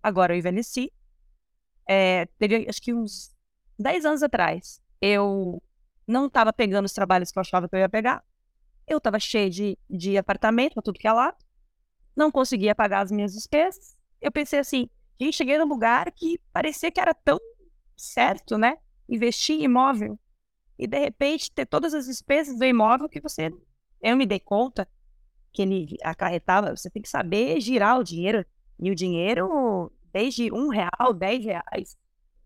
Agora eu envelheci. É, teve acho que uns 10 anos atrás eu não estava pegando os trabalhos que eu achava que eu ia pegar. Eu estava cheio de, de apartamento para tudo que é lá. Não conseguia pagar as minhas despesas. Eu pensei assim, gente, cheguei num lugar que parecia que era tão certo, né? Investir em imóvel. E de repente ter todas as despesas do imóvel que você. Eu me dei conta que ele acarretava. Você tem que saber girar o dinheiro. E o dinheiro, desde um real, dez reais,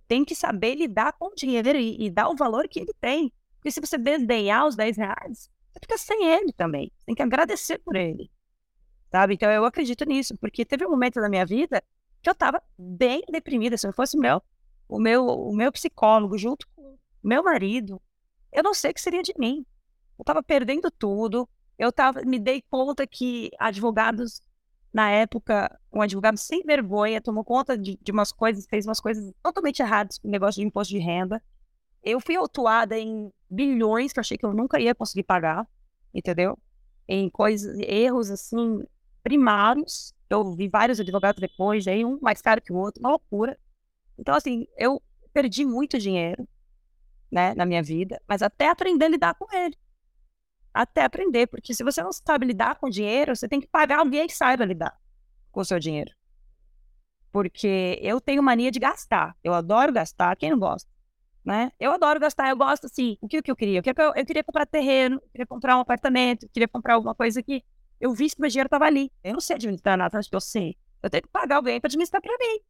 tem que saber lidar com o dinheiro e, e, dar o valor que ele tem. Porque se você desdenhar os 10 reais, você fica sem ele também. Você tem que agradecer por ele. Sabe? Então eu acredito nisso, porque teve um momento da minha vida que eu estava bem deprimida. Se eu fosse meu, o meu, o meu psicólogo junto com o meu marido, eu não sei o que seria de mim. Eu estava perdendo tudo. Eu tava, me dei conta que advogados na época, um advogado sem vergonha tomou conta de, de umas coisas, fez umas coisas totalmente erradas com o negócio de imposto de renda. Eu fui autuada em bilhões que eu achei que eu nunca ia conseguir pagar, entendeu? Em coisas, erros assim, primários. Eu vi vários advogados depois, aí um mais caro que o outro, uma loucura. Então, assim, eu perdi muito dinheiro, né, na minha vida, mas até aprender a lidar com ele até aprender, porque se você não sabe lidar com dinheiro, você tem que pagar alguém que saiba lidar com o seu dinheiro. Porque eu tenho mania de gastar. Eu adoro gastar, quem não gosta? Né? Eu adoro gastar, eu gosto assim. O que, que eu queria? Eu queria, eu queria comprar terreno, eu queria comprar um apartamento, eu queria comprar alguma coisa que eu vi que meu dinheiro estava ali. Eu não sei administrar nada, que eu sei. Eu tenho que pagar alguém para administrar para mim.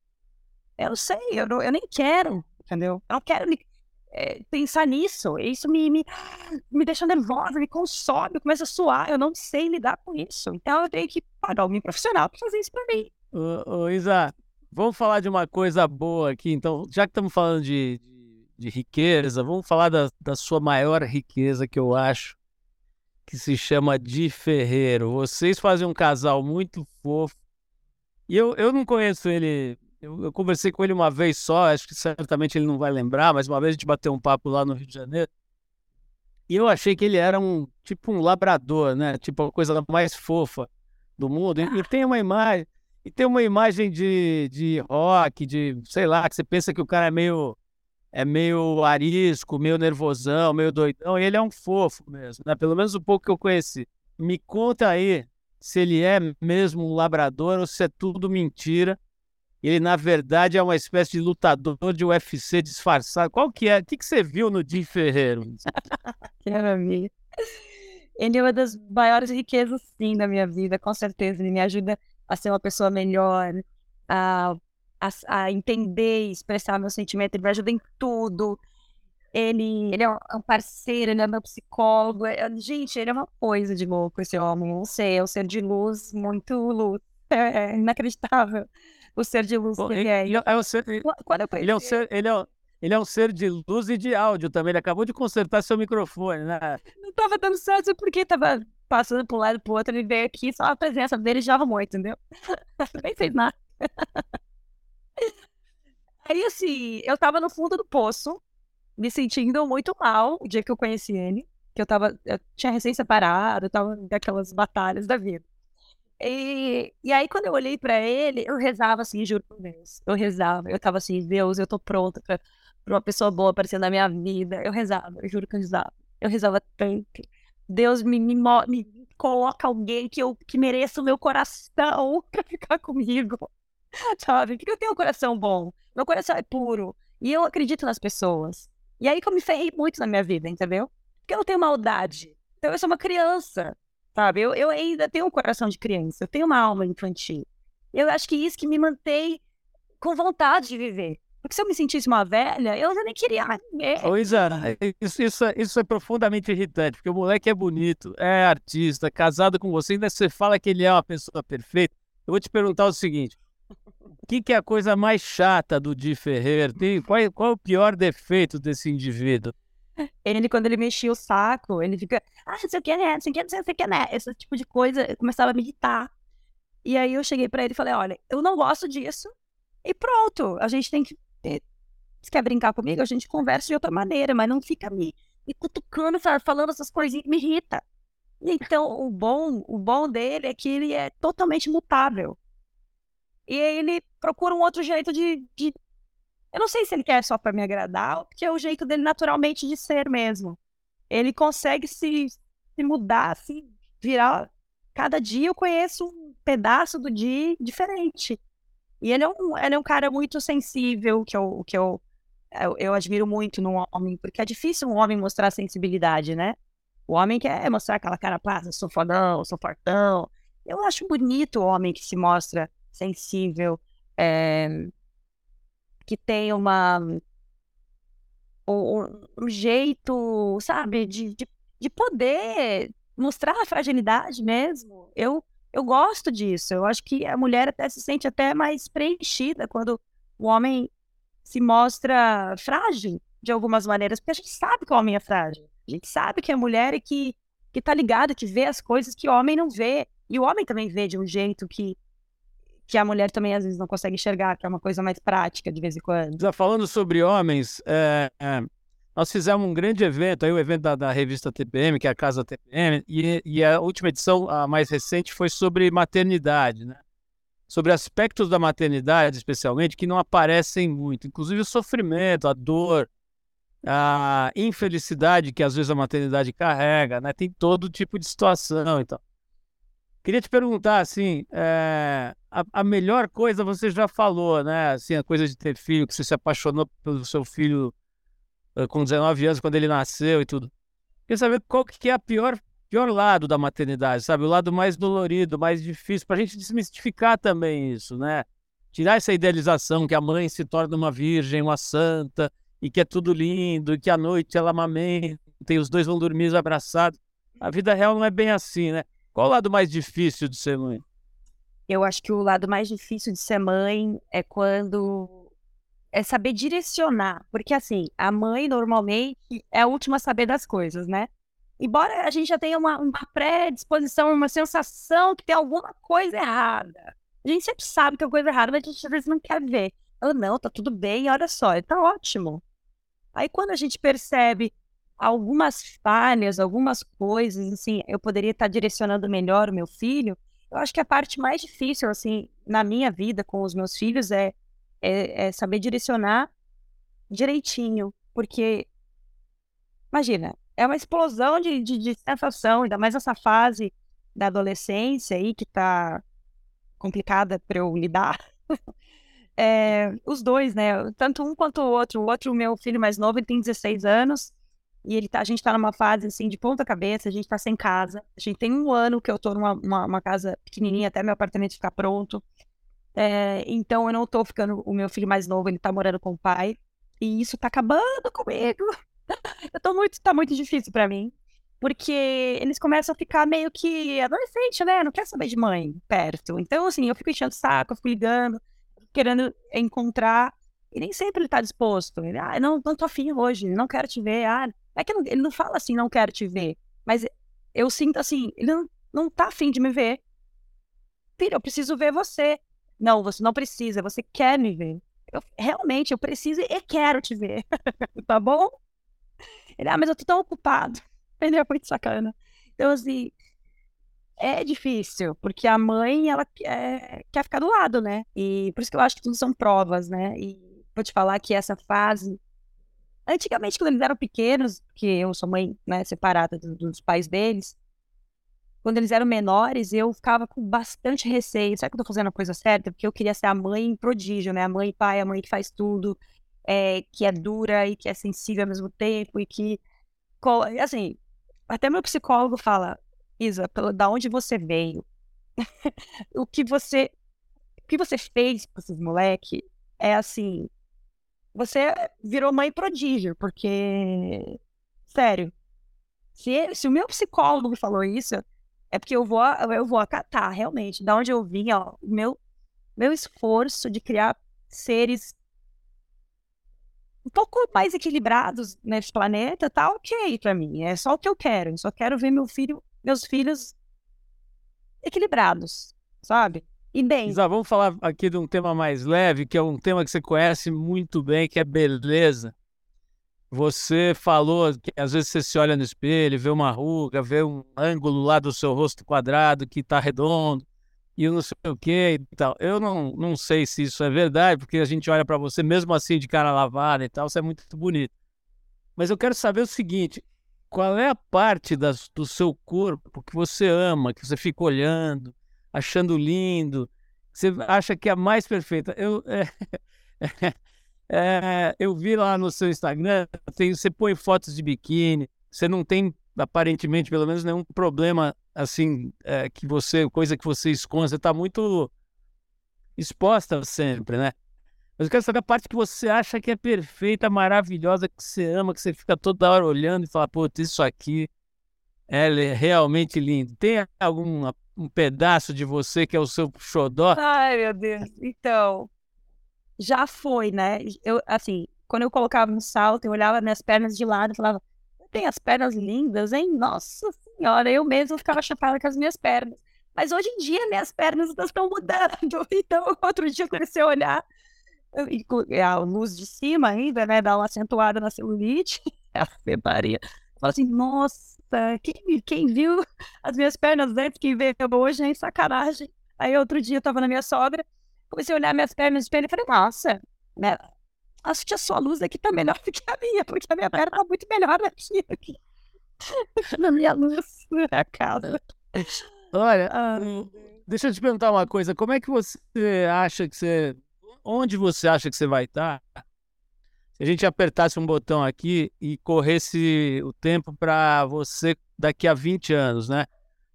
Eu não sei, eu, não, eu nem quero, entendeu? Eu não quero é, pensar nisso. Isso me, me, me deixa nervosa, me consome, começa a suar. Eu não sei lidar com isso. Então eu tenho que pagar alguém profissional para fazer isso para mim. Ô, ô, Isa, vamos falar de uma coisa boa aqui. Então, já que estamos falando de, de, de riqueza, vamos falar da, da sua maior riqueza, que eu acho, que se chama Di Ferreiro. Vocês fazem um casal muito fofo. E eu, eu não conheço ele eu, eu, conversei com ele uma vez só, acho que certamente ele não vai lembrar, mas uma vez a gente bateu um papo lá no Rio de Janeiro. E eu achei que ele era um tipo um labrador, né? Tipo a coisa mais fofa do mundo. E, e tem uma imagem, e tem uma imagem de, de rock, de, sei lá, que você pensa que o cara é meio é meio arisco, meio nervosão, meio doidão, e ele é um fofo mesmo, né? Pelo menos o pouco que eu conheci. Me conta aí se ele é mesmo um labrador ou se é tudo mentira ele, na verdade, é uma espécie de lutador de UFC disfarçado. Qual que é? O que, que você viu no Jim Ferreiro? <laughs> que maravilha. Ele é uma das maiores riquezas, sim, da minha vida, com certeza. Ele me ajuda a ser uma pessoa melhor, a, a, a entender e expressar meu sentimento. Ele me ajuda em tudo. Ele, ele é um parceiro, ele é meu psicólogo. É, gente, ele é uma coisa de louco, esse homem. Não sei, é um ser de luz, muito luz. <laughs> É, é inacreditável o ser de luz Bom, que ele, é. Ele é, um ser, ele, ele é um ser, ele é, ele é um ser de luz e de áudio também. Ele acabou de consertar seu microfone, né? Não estava dando certo porque estava passando para um lado para o outro. Ele veio aqui, só a presença dele já arrumou, entendeu? <laughs> Nem fez nada. <laughs> Aí, assim, eu estava no fundo do poço, me sentindo muito mal o dia que eu conheci ele. Que eu tava, eu tinha recém separado, eu tava naquelas batalhas da vida. E, e aí, quando eu olhei para ele, eu rezava assim, juro por Deus. Eu rezava, eu tava assim, Deus, eu tô pronta pra, pra uma pessoa boa aparecer na minha vida. Eu rezava, eu juro que eu rezava. Eu rezava tanto. Deus me, me, me coloca alguém que, eu, que mereça o meu coração <laughs> pra ficar comigo. Sabe? Porque eu tenho um coração bom. Meu coração é puro. E eu acredito nas pessoas. E aí que eu me ferrei muito na minha vida, entendeu? Porque eu não tenho maldade. Então eu sou uma criança, sabe? Eu, eu ainda tenho um coração de criança. Eu tenho uma alma infantil. Eu acho que isso que me mantém com vontade de viver. Porque se eu me sentisse uma velha, eu já nem queria viver. Pois é, isso, isso, isso é profundamente irritante, porque o moleque é bonito, é artista, casado com você, ainda você fala que ele é uma pessoa perfeita. Eu vou te perguntar o seguinte: o que, que, é a coisa mais chata do Di Ferrer? Tem, qual, é, qual é o pior defeito desse indivíduo? Ele, quando ele mexia o saco, ele fica, ah, não sei o que, né? Não sei o que, não sei o que, né? Esse tipo de coisa começava a me irritar. E aí eu cheguei para ele e falei, olha, eu não gosto disso. E pronto, a gente tem que. Se quer brincar comigo, a gente conversa de outra maneira, mas não fica me, me cutucando, falando essas coisinhas que me irrita. Então, o bom, o bom dele é que ele é totalmente mutável. E ele procura um outro jeito de, de... Eu não sei se ele quer só para me agradar, ou porque é o jeito dele naturalmente de ser mesmo. Ele consegue se, se mudar, se virar. Cada dia eu conheço um pedaço do dia diferente. E ele é um, ele é um cara muito sensível, que eu, que eu, eu, eu admiro muito no homem, porque é difícil um homem mostrar sensibilidade, né? O homem quer mostrar aquela cara passa, sou fodão, sou fortão. Eu acho bonito o homem que se mostra sensível, é, que tem uma um, jeito, sabe, de, de, de, poder mostrar a fragilidade mesmo. Eu, eu gosto disso. Eu acho que a mulher até se sente até mais preenchida quando o homem se mostra frágil de algumas maneiras, porque a gente sabe que o homem é frágil. A gente sabe que é mulher e que, que tá ligado, que vê as coisas que o homem não vê. E o homem também vê de um jeito que que a mulher também às vezes não consegue enxergar, que é uma coisa mais prática de vez em quando. Já falando sobre homens, é, é, nós fizemos um grande evento, aí o evento da, da, revista TPM, que é a Casa TPM, e, e, a última edição, a mais recente, foi sobre maternidade, né? Sobre aspectos da maternidade, especialmente, que não aparecem muito, inclusive o sofrimento, a dor, a infelicidade que às vezes a maternidade carrega, né? Tem todo tipo de situação, então. Queria te perguntar, assim, é, a, a, melhor coisa você já falou, né? Assim, a coisa de ter filho, que você se apaixonou pelo seu filho uh, com 19 anos, quando ele nasceu e tudo. Queria saber qual que é a pior, pior lado da maternidade, sabe? O lado mais dolorido, mais difícil, para a gente desmistificar também isso, né? Tirar essa idealização que a mãe se torna uma virgem, uma santa, e que é tudo lindo, e que à noite ela amamenta, e os dois vão dormir abraçados. A vida real não é bem assim, né? Qual o lado mais difícil de ser mãe? Eu acho que o lado mais difícil de ser mãe é quando é saber direcionar, porque assim, a mãe normalmente é a última a saber das coisas, né? Embora a gente já tenha uma, uma predisposição, uma sensação que tem alguma coisa errada. A gente sempre sabe que é coisa errada, mas a gente às vezes não quer ver. Ela, não, tá tudo bem, olha só, tá ótimo. Aí quando a gente percebe algumas falhas, algumas coisas, assim, eu poderia estar direcionando melhor o meu filho. Eu acho que a parte mais difícil, assim, na minha vida com os meus filhos é, é, é saber direcionar direitinho, porque, imagina, é uma explosão de, de, de sensação, ainda mais essa fase da adolescência aí que tá complicada para eu lidar. <laughs> é, os dois, né? Tanto um quanto o outro. O outro, meu filho mais novo, ele tem 16 anos. E ele tá, a gente tá numa fase assim de ponta cabeça, a gente tá sem casa. A gente tem um ano que eu tô numa uma, uma casa pequenininha até meu apartamento ficar pronto. É, então eu não tô ficando. O meu filho mais novo, ele tá morando com o pai. E isso tá acabando comigo. <laughs> eu tô muito, tá muito difícil para mim. Porque eles começam a ficar meio que adolescente, né? Não quer saber de mãe perto. Então, assim, eu fico enchendo o saco, eu fico ligando, querendo encontrar. E nem sempre ele tá disposto. Ele, ah, não, não tô afim hoje, não quero te ver. Ah, é que ele não fala assim, não quero te ver. Mas eu sinto assim, ele não, não tá afim de me ver. Filho, eu preciso ver você. Não, você não precisa, você quer me ver. Eu, realmente, eu preciso e quero te ver. <laughs> tá bom? Ele, ah, mas eu tô tão ocupado. <laughs> Ele é muito sacana. Então, assim, é difícil, porque a mãe, ela quer, quer ficar do lado, né? E por isso que eu acho que tudo são provas, né? E vou te falar que essa fase Antigamente, quando eles eram pequenos, que eu sou mãe né, separada dos, pais deles, quando eles eram menores, eu ficava com bastante receio. Será que eu tô fazendo a coisa certa? Porque eu queria ser a mãe prodígio, né? A mãe pai, a mãe que faz tudo, é, que é dura e que é sensível ao mesmo tempo e que. Assim, até meu psicólogo fala, Isa, da onde você veio? <laughs> o que você. O que você fez com esses moleques é assim. Você virou mãe prodígio, porque. Sério. Se, se o meu psicólogo falou isso, é porque eu vou, eu vou acatar, realmente. Da onde eu vim, ó, meu, meu esforço de criar seres um pouco mais equilibrados nesse planeta tá ok para mim. É só o que eu quero. Eu só quero ver meu filho, meus filhos equilibrados, sabe? E bem. Isa, vamos falar aqui de um tema mais leve, que é um tema que você conhece muito bem, que é beleza. Você falou que às vezes você se olha no espelho, vê uma ruga, vê um ângulo lá do seu rosto quadrado que está redondo e não sei o que e tal. Eu não, não sei se isso é verdade, porque a gente olha para você mesmo assim de cara lavada e tal, você é muito bonito. Mas eu quero saber o seguinte: qual é a parte das, do seu corpo que você ama, que você fica olhando, achando lindo, você acha que é a mais perfeita? Eu, é, <laughs> É, eu vi lá no seu Instagram, tem, você põe fotos de biquíni, você não tem, aparentemente, pelo menos, nenhum problema, assim, é, que você, coisa que você esconde, você está muito exposta sempre, né? Mas eu quero saber a parte que você acha que é perfeita, maravilhosa, que você ama, que você fica toda hora olhando e fala, putz, isso aqui é realmente lindo. Tem algum um pedaço de você que é o seu xodó? Ai, meu Deus. Então, já foi, né? Eu, assim, quando eu colocava no salto, eu olhava minhas pernas de lado e falava, tem as pernas lindas, hein? Nossa senhora, eu mesmo ficava chapada com as minhas pernas. Mas hoje em dia, minhas pernas estão mudando. <laughs> Então, outro dia eu comecei a olhar, a luz de cima ainda, né? Dar uma acentuada na celulite. <laughs> A febaria. Fala assim, nossa, quem, quem viu as minhas pernas antes, quem vê hoje, é sacanagem. Aí outro dia eu tava na minha sogra, comecei a olhar minhas pernas no espelho e falei, nossa, né? acho que a sua luz aqui tá melhor <laughs> do que a minha, porque a minha perna tá muito melhor aqui, aqui. <laughs> na minha luz, na casa. Olha, ah, deixa eu te perguntar uma coisa, como é que você acha que você, onde você acha que você vai estar? Se a gente apertasse um botão aqui e corresse o tempo para você daqui a 20 anos, né?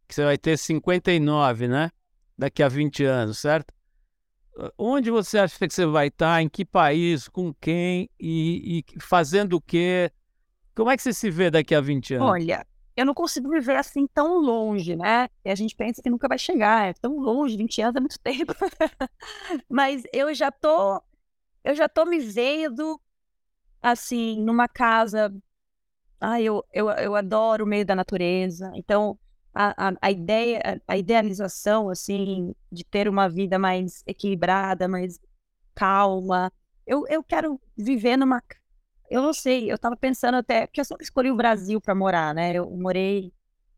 Que você vai ter 59, né? Daqui a 20 anos, certo? onde você acha que você vai estar, em que país, com quem e, e, fazendo o quê? Como é que você se vê daqui a 20 anos? Olha, eu não consigo viver assim tão longe, né? E a gente pensa que nunca vai chegar, é tão longe, 20 anos é muito <laughs> tempo. Mas eu já tô, eu já tô me vendo assim, numa casa. Ah, eu, eu, eu adoro o meio da natureza. Então, a, a, a, ideia, a idealização, assim, de ter uma vida mais equilibrada, mais calma. Eu, eu quero viver numa. Eu não sei, eu tava pensando até. Porque eu sempre escolhi o Brasil para morar, né? Eu morei,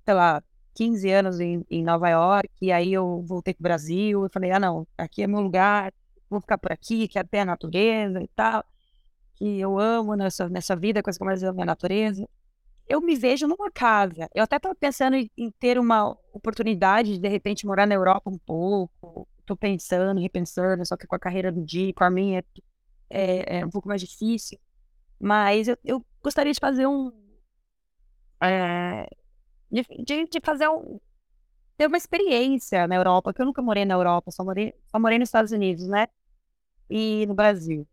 sei lá, 15 anos em, em Nova York, e aí eu voltei pro Brasil. Eu falei, ah, não, aqui é meu lugar, vou ficar por aqui, que até a natureza e tal. Que eu amo nessa, nessa vida, coisa que eu mais amo é a natureza eu me vejo numa casa. Eu até estava pensando em, ter uma oportunidade de, de repente, morar na Europa um pouco. Estou pensando, repensando, só que com a carreira do Di, com a minha, é, é um pouco mais difícil. Mas eu, eu gostaria de fazer um. É, de, de, de, fazer um. ter uma experiência na Europa, que eu nunca morei na Europa, só morei, só morei nos Estados Unidos, né? E no Brasil.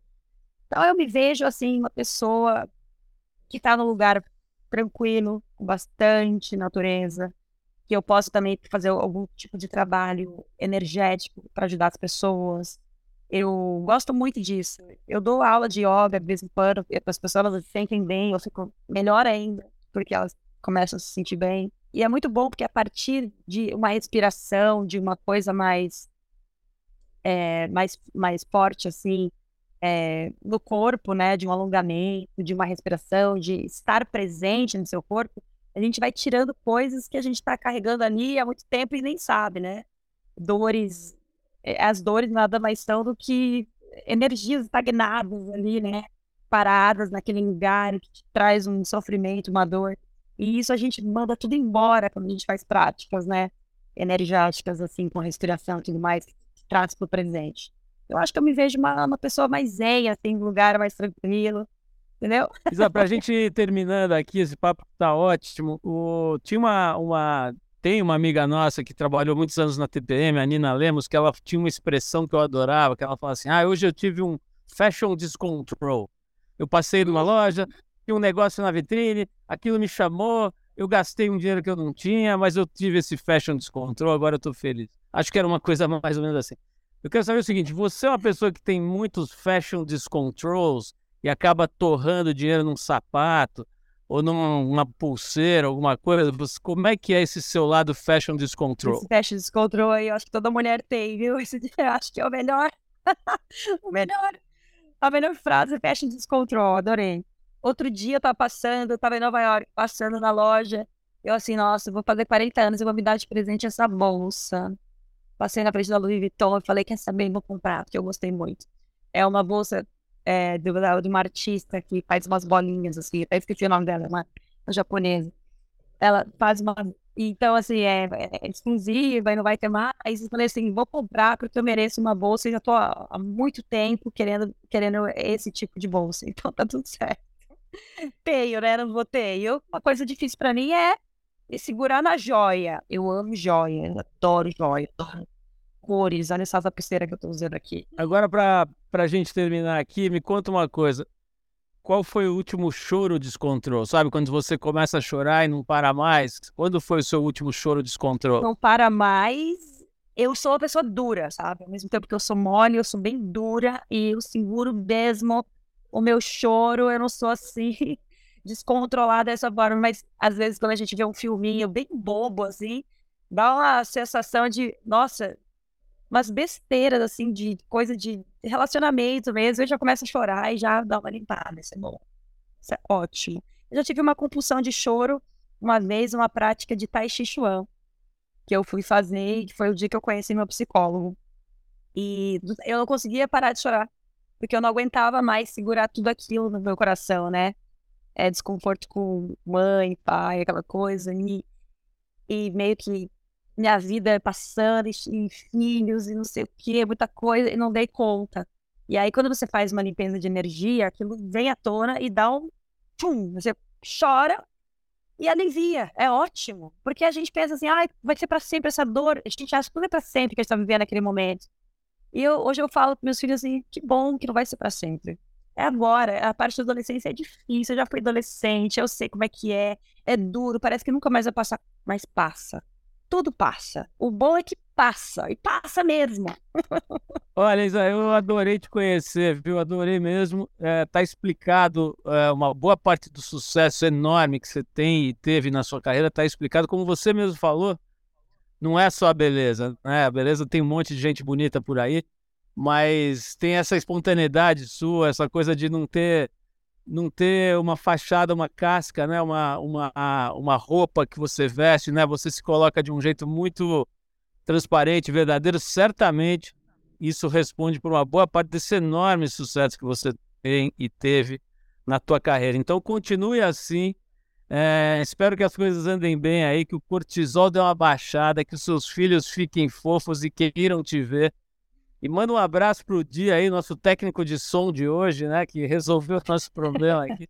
Então eu me vejo assim, uma pessoa que está no lugar tranquilo, com bastante natureza, que eu posso também fazer algum tipo de trabalho energético para ajudar as pessoas. Eu gosto muito disso. Eu dou aula de yoga de vez em quando, as pessoas se sentem bem, eu fico melhor ainda, porque elas começam a se sentir bem. E é muito bom porque a partir de uma respiração, de uma coisa mais é, mais, mais forte, assim, é, no corpo, né, de um alongamento, de uma respiração, de estar presente no seu corpo, a gente vai tirando coisas que a gente está carregando ali há muito tempo e nem sabe, né? Dores, eh, as dores nada mais são do que energias estagnadas ali, né? paradas naquele lugar que te traz um sofrimento, uma dor. E isso a gente manda tudo embora quando a gente faz práticas, né? Energéticas, assim, com respiração e tudo mais, que traz para o presente. Eu acho que eu me vejo uma, uma pessoa mais zen, assim, um lugar mais tranquilo, entendeu? Isa, para a gente terminando aqui, esse papo tá ótimo. O, tinha uma, uma, tem uma amiga nossa que trabalhou muitos anos na TPM, a Nina Lemos, que ela tinha uma expressão que eu adorava, que ela falava assim, ah, hoje eu tive um fashion discontrol. Eu passei numa loja, tinha um negócio na vitrine, aquilo me chamou, eu gastei um dinheiro que eu não tinha, mas eu tive esse fashion descontrol, agora eu tô feliz. Acho que era uma coisa mais ou menos assim. Eu quero saber o seguinte: você é uma pessoa que tem muitos fashion descontrols e acaba torrando dinheiro num sapato ou numa pulseira, alguma coisa. Como é que é esse seu lado fashion descontrol? Esse fashion descontrol aí, eu acho que toda mulher tem, viu? Esse <laughs> eu acho que é o melhor. <laughs> o melhor. A melhor frase fashion descontrol, adorei. Outro dia eu tava passando, eu tava em Nova York, passando na loja. Eu assim, nossa, vou fazer 40 anos, eu vou me dar de presente essa bolsa. Passei na frente da Louis Vuitton e falei, quer saber, vou comprar, porque eu gostei muito. É uma bolsa é, de, de uma artista que faz umas bolinhas, assim, até esqueci o nome dela, uma, uma japonesa. Ela faz uma... Então, assim, é, é exclusiva e não vai ter mais. Eu falei assim, vou comprar porque eu mereço uma bolsa e já tô há, há muito tempo querendo, querendo esse tipo de bolsa. <laughs> Então, tá tudo certo. Tenho, né? Não vou ter. Uma coisa difícil para mim é e segurar na joia. Eu amo joia, adoro joia, adoro cores. Olha essa tapeceira que eu estou usando aqui. Agora, para a gente terminar aqui, me conta uma coisa. Qual foi o último choro descontrol? Sabe, quando você começa a chorar e não para mais? Quando foi o seu último choro descontrol? Não para mais. Eu sou uma pessoa dura, sabe? Ao mesmo tempo que eu sou mole, eu sou bem dura e eu seguro mesmo o meu choro. Eu não sou assim <laughs> descontrolada dessa forma, mas às vezes quando a gente vê um filminho bem bobo, assim, dá uma sensação de, nossa, umas besteiras, assim, de coisa de relacionamento mesmo, eu já começo a chorar e já dá uma limpada, isso é bom. Isso é ótimo. Eu já tive uma compulsão de choro uma vez, uma prática de Tai Chi Chuan, que eu fui fazer, que foi o dia que eu conheci meu psicólogo. E eu não conseguia parar de chorar, porque eu não aguentava mais segurar tudo aquilo no meu coração, né? É, desconforto com mãe, pai, aquela coisa, e, e meio que minha vida passando, e, e filhos, e não sei o que, muita coisa, e não dei conta. E aí, quando você faz uma limpeza de energia, aquilo vem à tona e dá um tchum, você chora e alivia. É ótimo. Porque a gente pensa assim, ah, vai ser para sempre essa dor. A gente acha que tudo é para sempre que a gente está vivendo naquele momento. E eu, hoje eu falo para meus filhos assim, que bom que não vai ser para sempre é agora, a parte da adolescência é difícil, eu já fui adolescente, eu sei como é que é, é duro, parece que nunca mais vai passar, mas passa. Tudo passa. O bom é que passa, e passa mesmo. Olha, Isa, eu adorei te conhecer, viu? Adorei mesmo. É, tá explicado é, uma boa parte do sucesso enorme que você tem e teve na sua carreira, tá explicado, como você mesmo falou, não é só a beleza, né? A beleza tem um monte de gente bonita por aí, mas tem essa espontaneidade sua, essa coisa de não ter não ter uma fachada, uma casca, né? uma, uma, uma roupa que você veste, né? Você se coloca de um jeito muito transparente, verdadeiro. Certamente isso responde por uma boa parte desse enorme sucesso que você tem e teve na tua carreira. Então continue assim. É, espero que as coisas andem bem aí, que o cortisol dê uma baixada, que os seus filhos fiquem fofos e queiram te ver e manda um abraço pro dia aí, nosso técnico de som de hoje, né? Que resolveu o nosso problema aqui.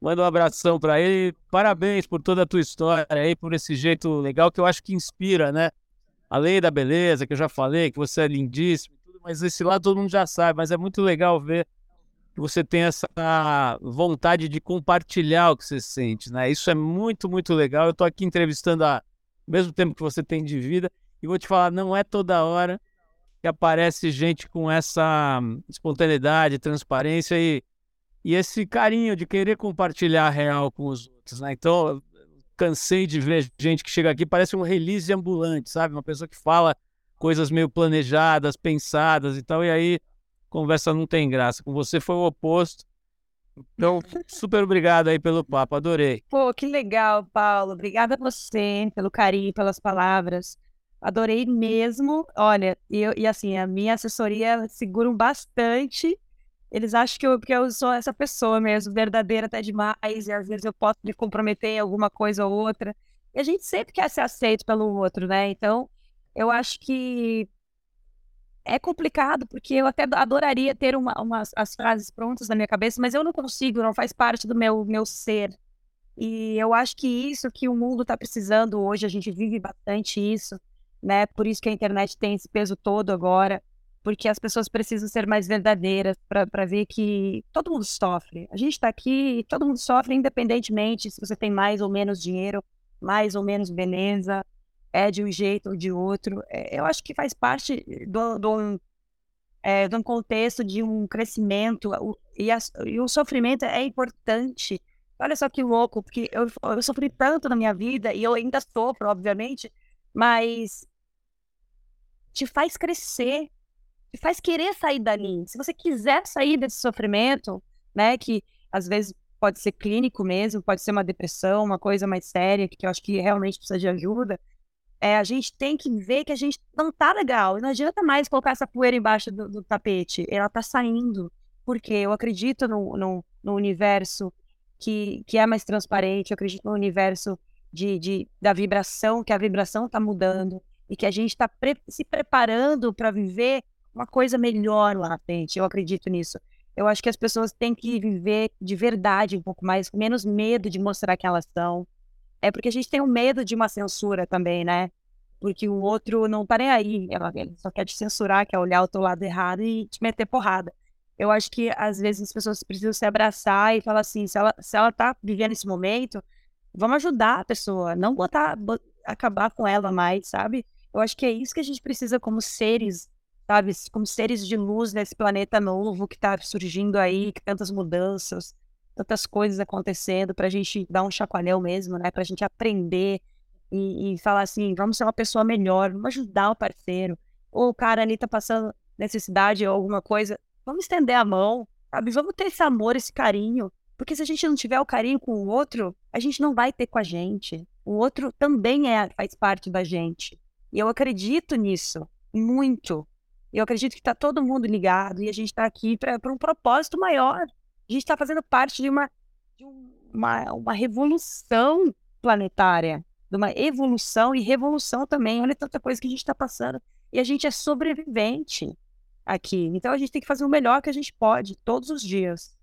Manda um abração para ele. Parabéns por toda a tua história aí, por esse jeito legal que eu acho que inspira, né? Além da beleza, que eu já falei, que você é lindíssimo, mas esse lado todo mundo já sabe, mas é muito legal ver que você tem essa vontade de compartilhar o que você sente, né? Isso é muito, muito legal. Eu tô aqui entrevistando ao mesmo tempo que você tem de vida e vou te falar, não é toda hora que aparece gente com essa espontaneidade, transparência e, e esse carinho de querer compartilhar a real com os outros, né? Então, cansei de ver gente que chega aqui, parece um release ambulante, sabe? Uma pessoa que fala coisas meio planejadas, pensadas e tal, e aí conversa não tem graça. Com você foi o oposto. Então, <laughs> super obrigado aí pelo papo, adorei. Pô, que legal, Paulo. Obrigada a você pelo carinho, pelas palavras. Adorei mesmo. Olha, eu, e assim, a minha assessoria seguram bastante Eles acham que eu, que eu sou essa pessoa mesmo, verdadeira até demais, e às vezes eu posso me comprometer em alguma coisa ou outra. E a gente sempre quer ser aceito pelo outro, né? Então, eu acho que é complicado, porque eu até adoraria ter uma, as frases prontas na minha cabeça, mas eu não consigo, não faz parte do meu, meu ser. E eu acho que isso que o mundo está precisando hoje, a gente vive bastante isso, né? Por isso que a internet tem esse peso todo agora porque as pessoas precisam ser mais verdadeiras para ver que todo mundo sofre. A gente está aqui e todo mundo sofre, independentemente se você tem mais ou menos dinheiro, mais ou menos beleza, é de um jeito ou de outro. É, eu acho que faz parte do, do, é, de um contexto de um crescimento, o, e, a, e, o sofrimento é importante. Olha só que louco, porque eu, eu sofri tanto na minha vida, e eu ainda sofro, obviamente, mas te faz crescer, te faz querer sair dali. Se você quiser sair desse sofrimento, né, que às vezes pode ser clínico mesmo, pode ser uma depressão, uma coisa mais séria, que eu acho que realmente precisa de ajuda, é, a gente tem que ver que a gente não tá legal. Não adianta mais colocar essa poeira embaixo do, do tapete. Ela tá saindo. Porque eu acredito no, no, no, universo que, que é mais transparente, eu acredito no universo de, de, da vibração, que a vibração está mudando e que a gente está pre se preparando para viver uma coisa melhor lá na frente. Eu acredito nisso. Eu acho que as pessoas têm que viver de verdade um pouco mais, com menos medo de mostrar que elas são. É porque a gente tem um medo de uma censura também, né? Porque o outro não tá nem aí, ele só quer te censurar, quer olhar o teu lado errado e te meter porrada. Eu acho que às vezes as pessoas precisam se abraçar e falar assim, se ela, se ela tá vivendo esse momento, vamos ajudar a pessoa, não botar, acabar com ela mais, sabe? Eu acho que é isso que a gente precisa como seres sabe? Como seres de luz nesse planeta novo que está surgindo aí, que tantas mudanças, tantas coisas acontecendo, para a gente dar um chacoalhão mesmo, né? Para a gente aprender e, e, falar assim, vamos ser uma pessoa melhor, vamos ajudar o parceiro. Ou o cara ali tá passando necessidade ou alguma coisa, vamos estender a mão, sabe? Vamos ter esse amor, esse carinho. Porque se a gente não tiver o carinho com o outro, a gente não vai ter com a gente. O outro também é, faz parte da gente. E eu acredito nisso muito. Eu acredito que está todo mundo ligado e a gente está aqui para um propósito maior. A gente está fazendo parte de uma, de uma, uma revolução planetária, de uma evolução e revolução também. Olha tanta coisa que a gente está passando. E a gente é sobrevivente aqui. Então a gente tem que fazer o melhor que a gente pode, todos os dias.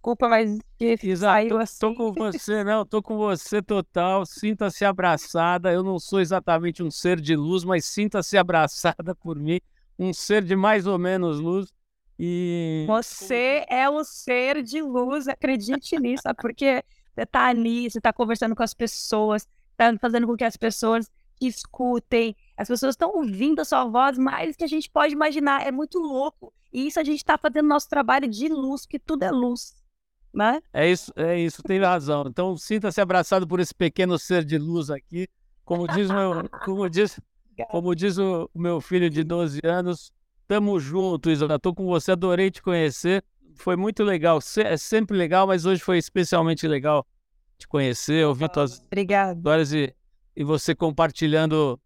Desculpa, mas Exato, assim. tô com <laughs> você, não, tô com você total. Sinta-se abraçada. Eu não sou exatamente um ser de luz, mas sinta-se <laughs> abraçada por mim um ser de mais ou menos luz. E. Você é o ser de luz, acredite nisso, porque você está ali, você está conversando com as pessoas, está fazendo com que as pessoas escutem, as pessoas estão ouvindo a sua voz mais que a gente pode imaginar. É muito louco. E isso a gente está fazendo nosso trabalho de luz, que tudo é luz. Né? É isso, é isso, tem razão. Então sinta-se abraçado por esse pequeno ser de luz aqui. Como diz meu, como diz, como diz o meu filho de 12 anos, tamo junto, Isola. Tô com você, adorei te conhecer. Foi muito legal. É sempre legal, mas hoje foi especialmente legal te conhecer, ouvir tuas histórias e, e você compartilhando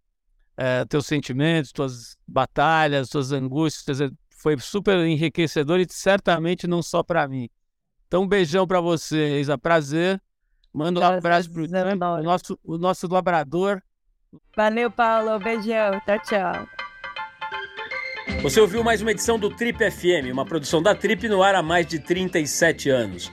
é, teus sentimentos, tuas batalhas, tuas angústias. É, foi super enriquecedor e certamente não só para mim. Então, um beijão para você, Isa. Prazer. Manda um abraço pro o nosso, o nosso labrador. Valeu, Paulo. Beijão. Tchau, tchau. Você ouviu mais uma edição do Trip FM, uma produção da Trip no ar há mais de 37 anos.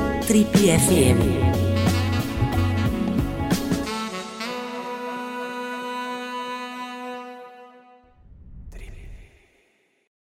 Trip FM.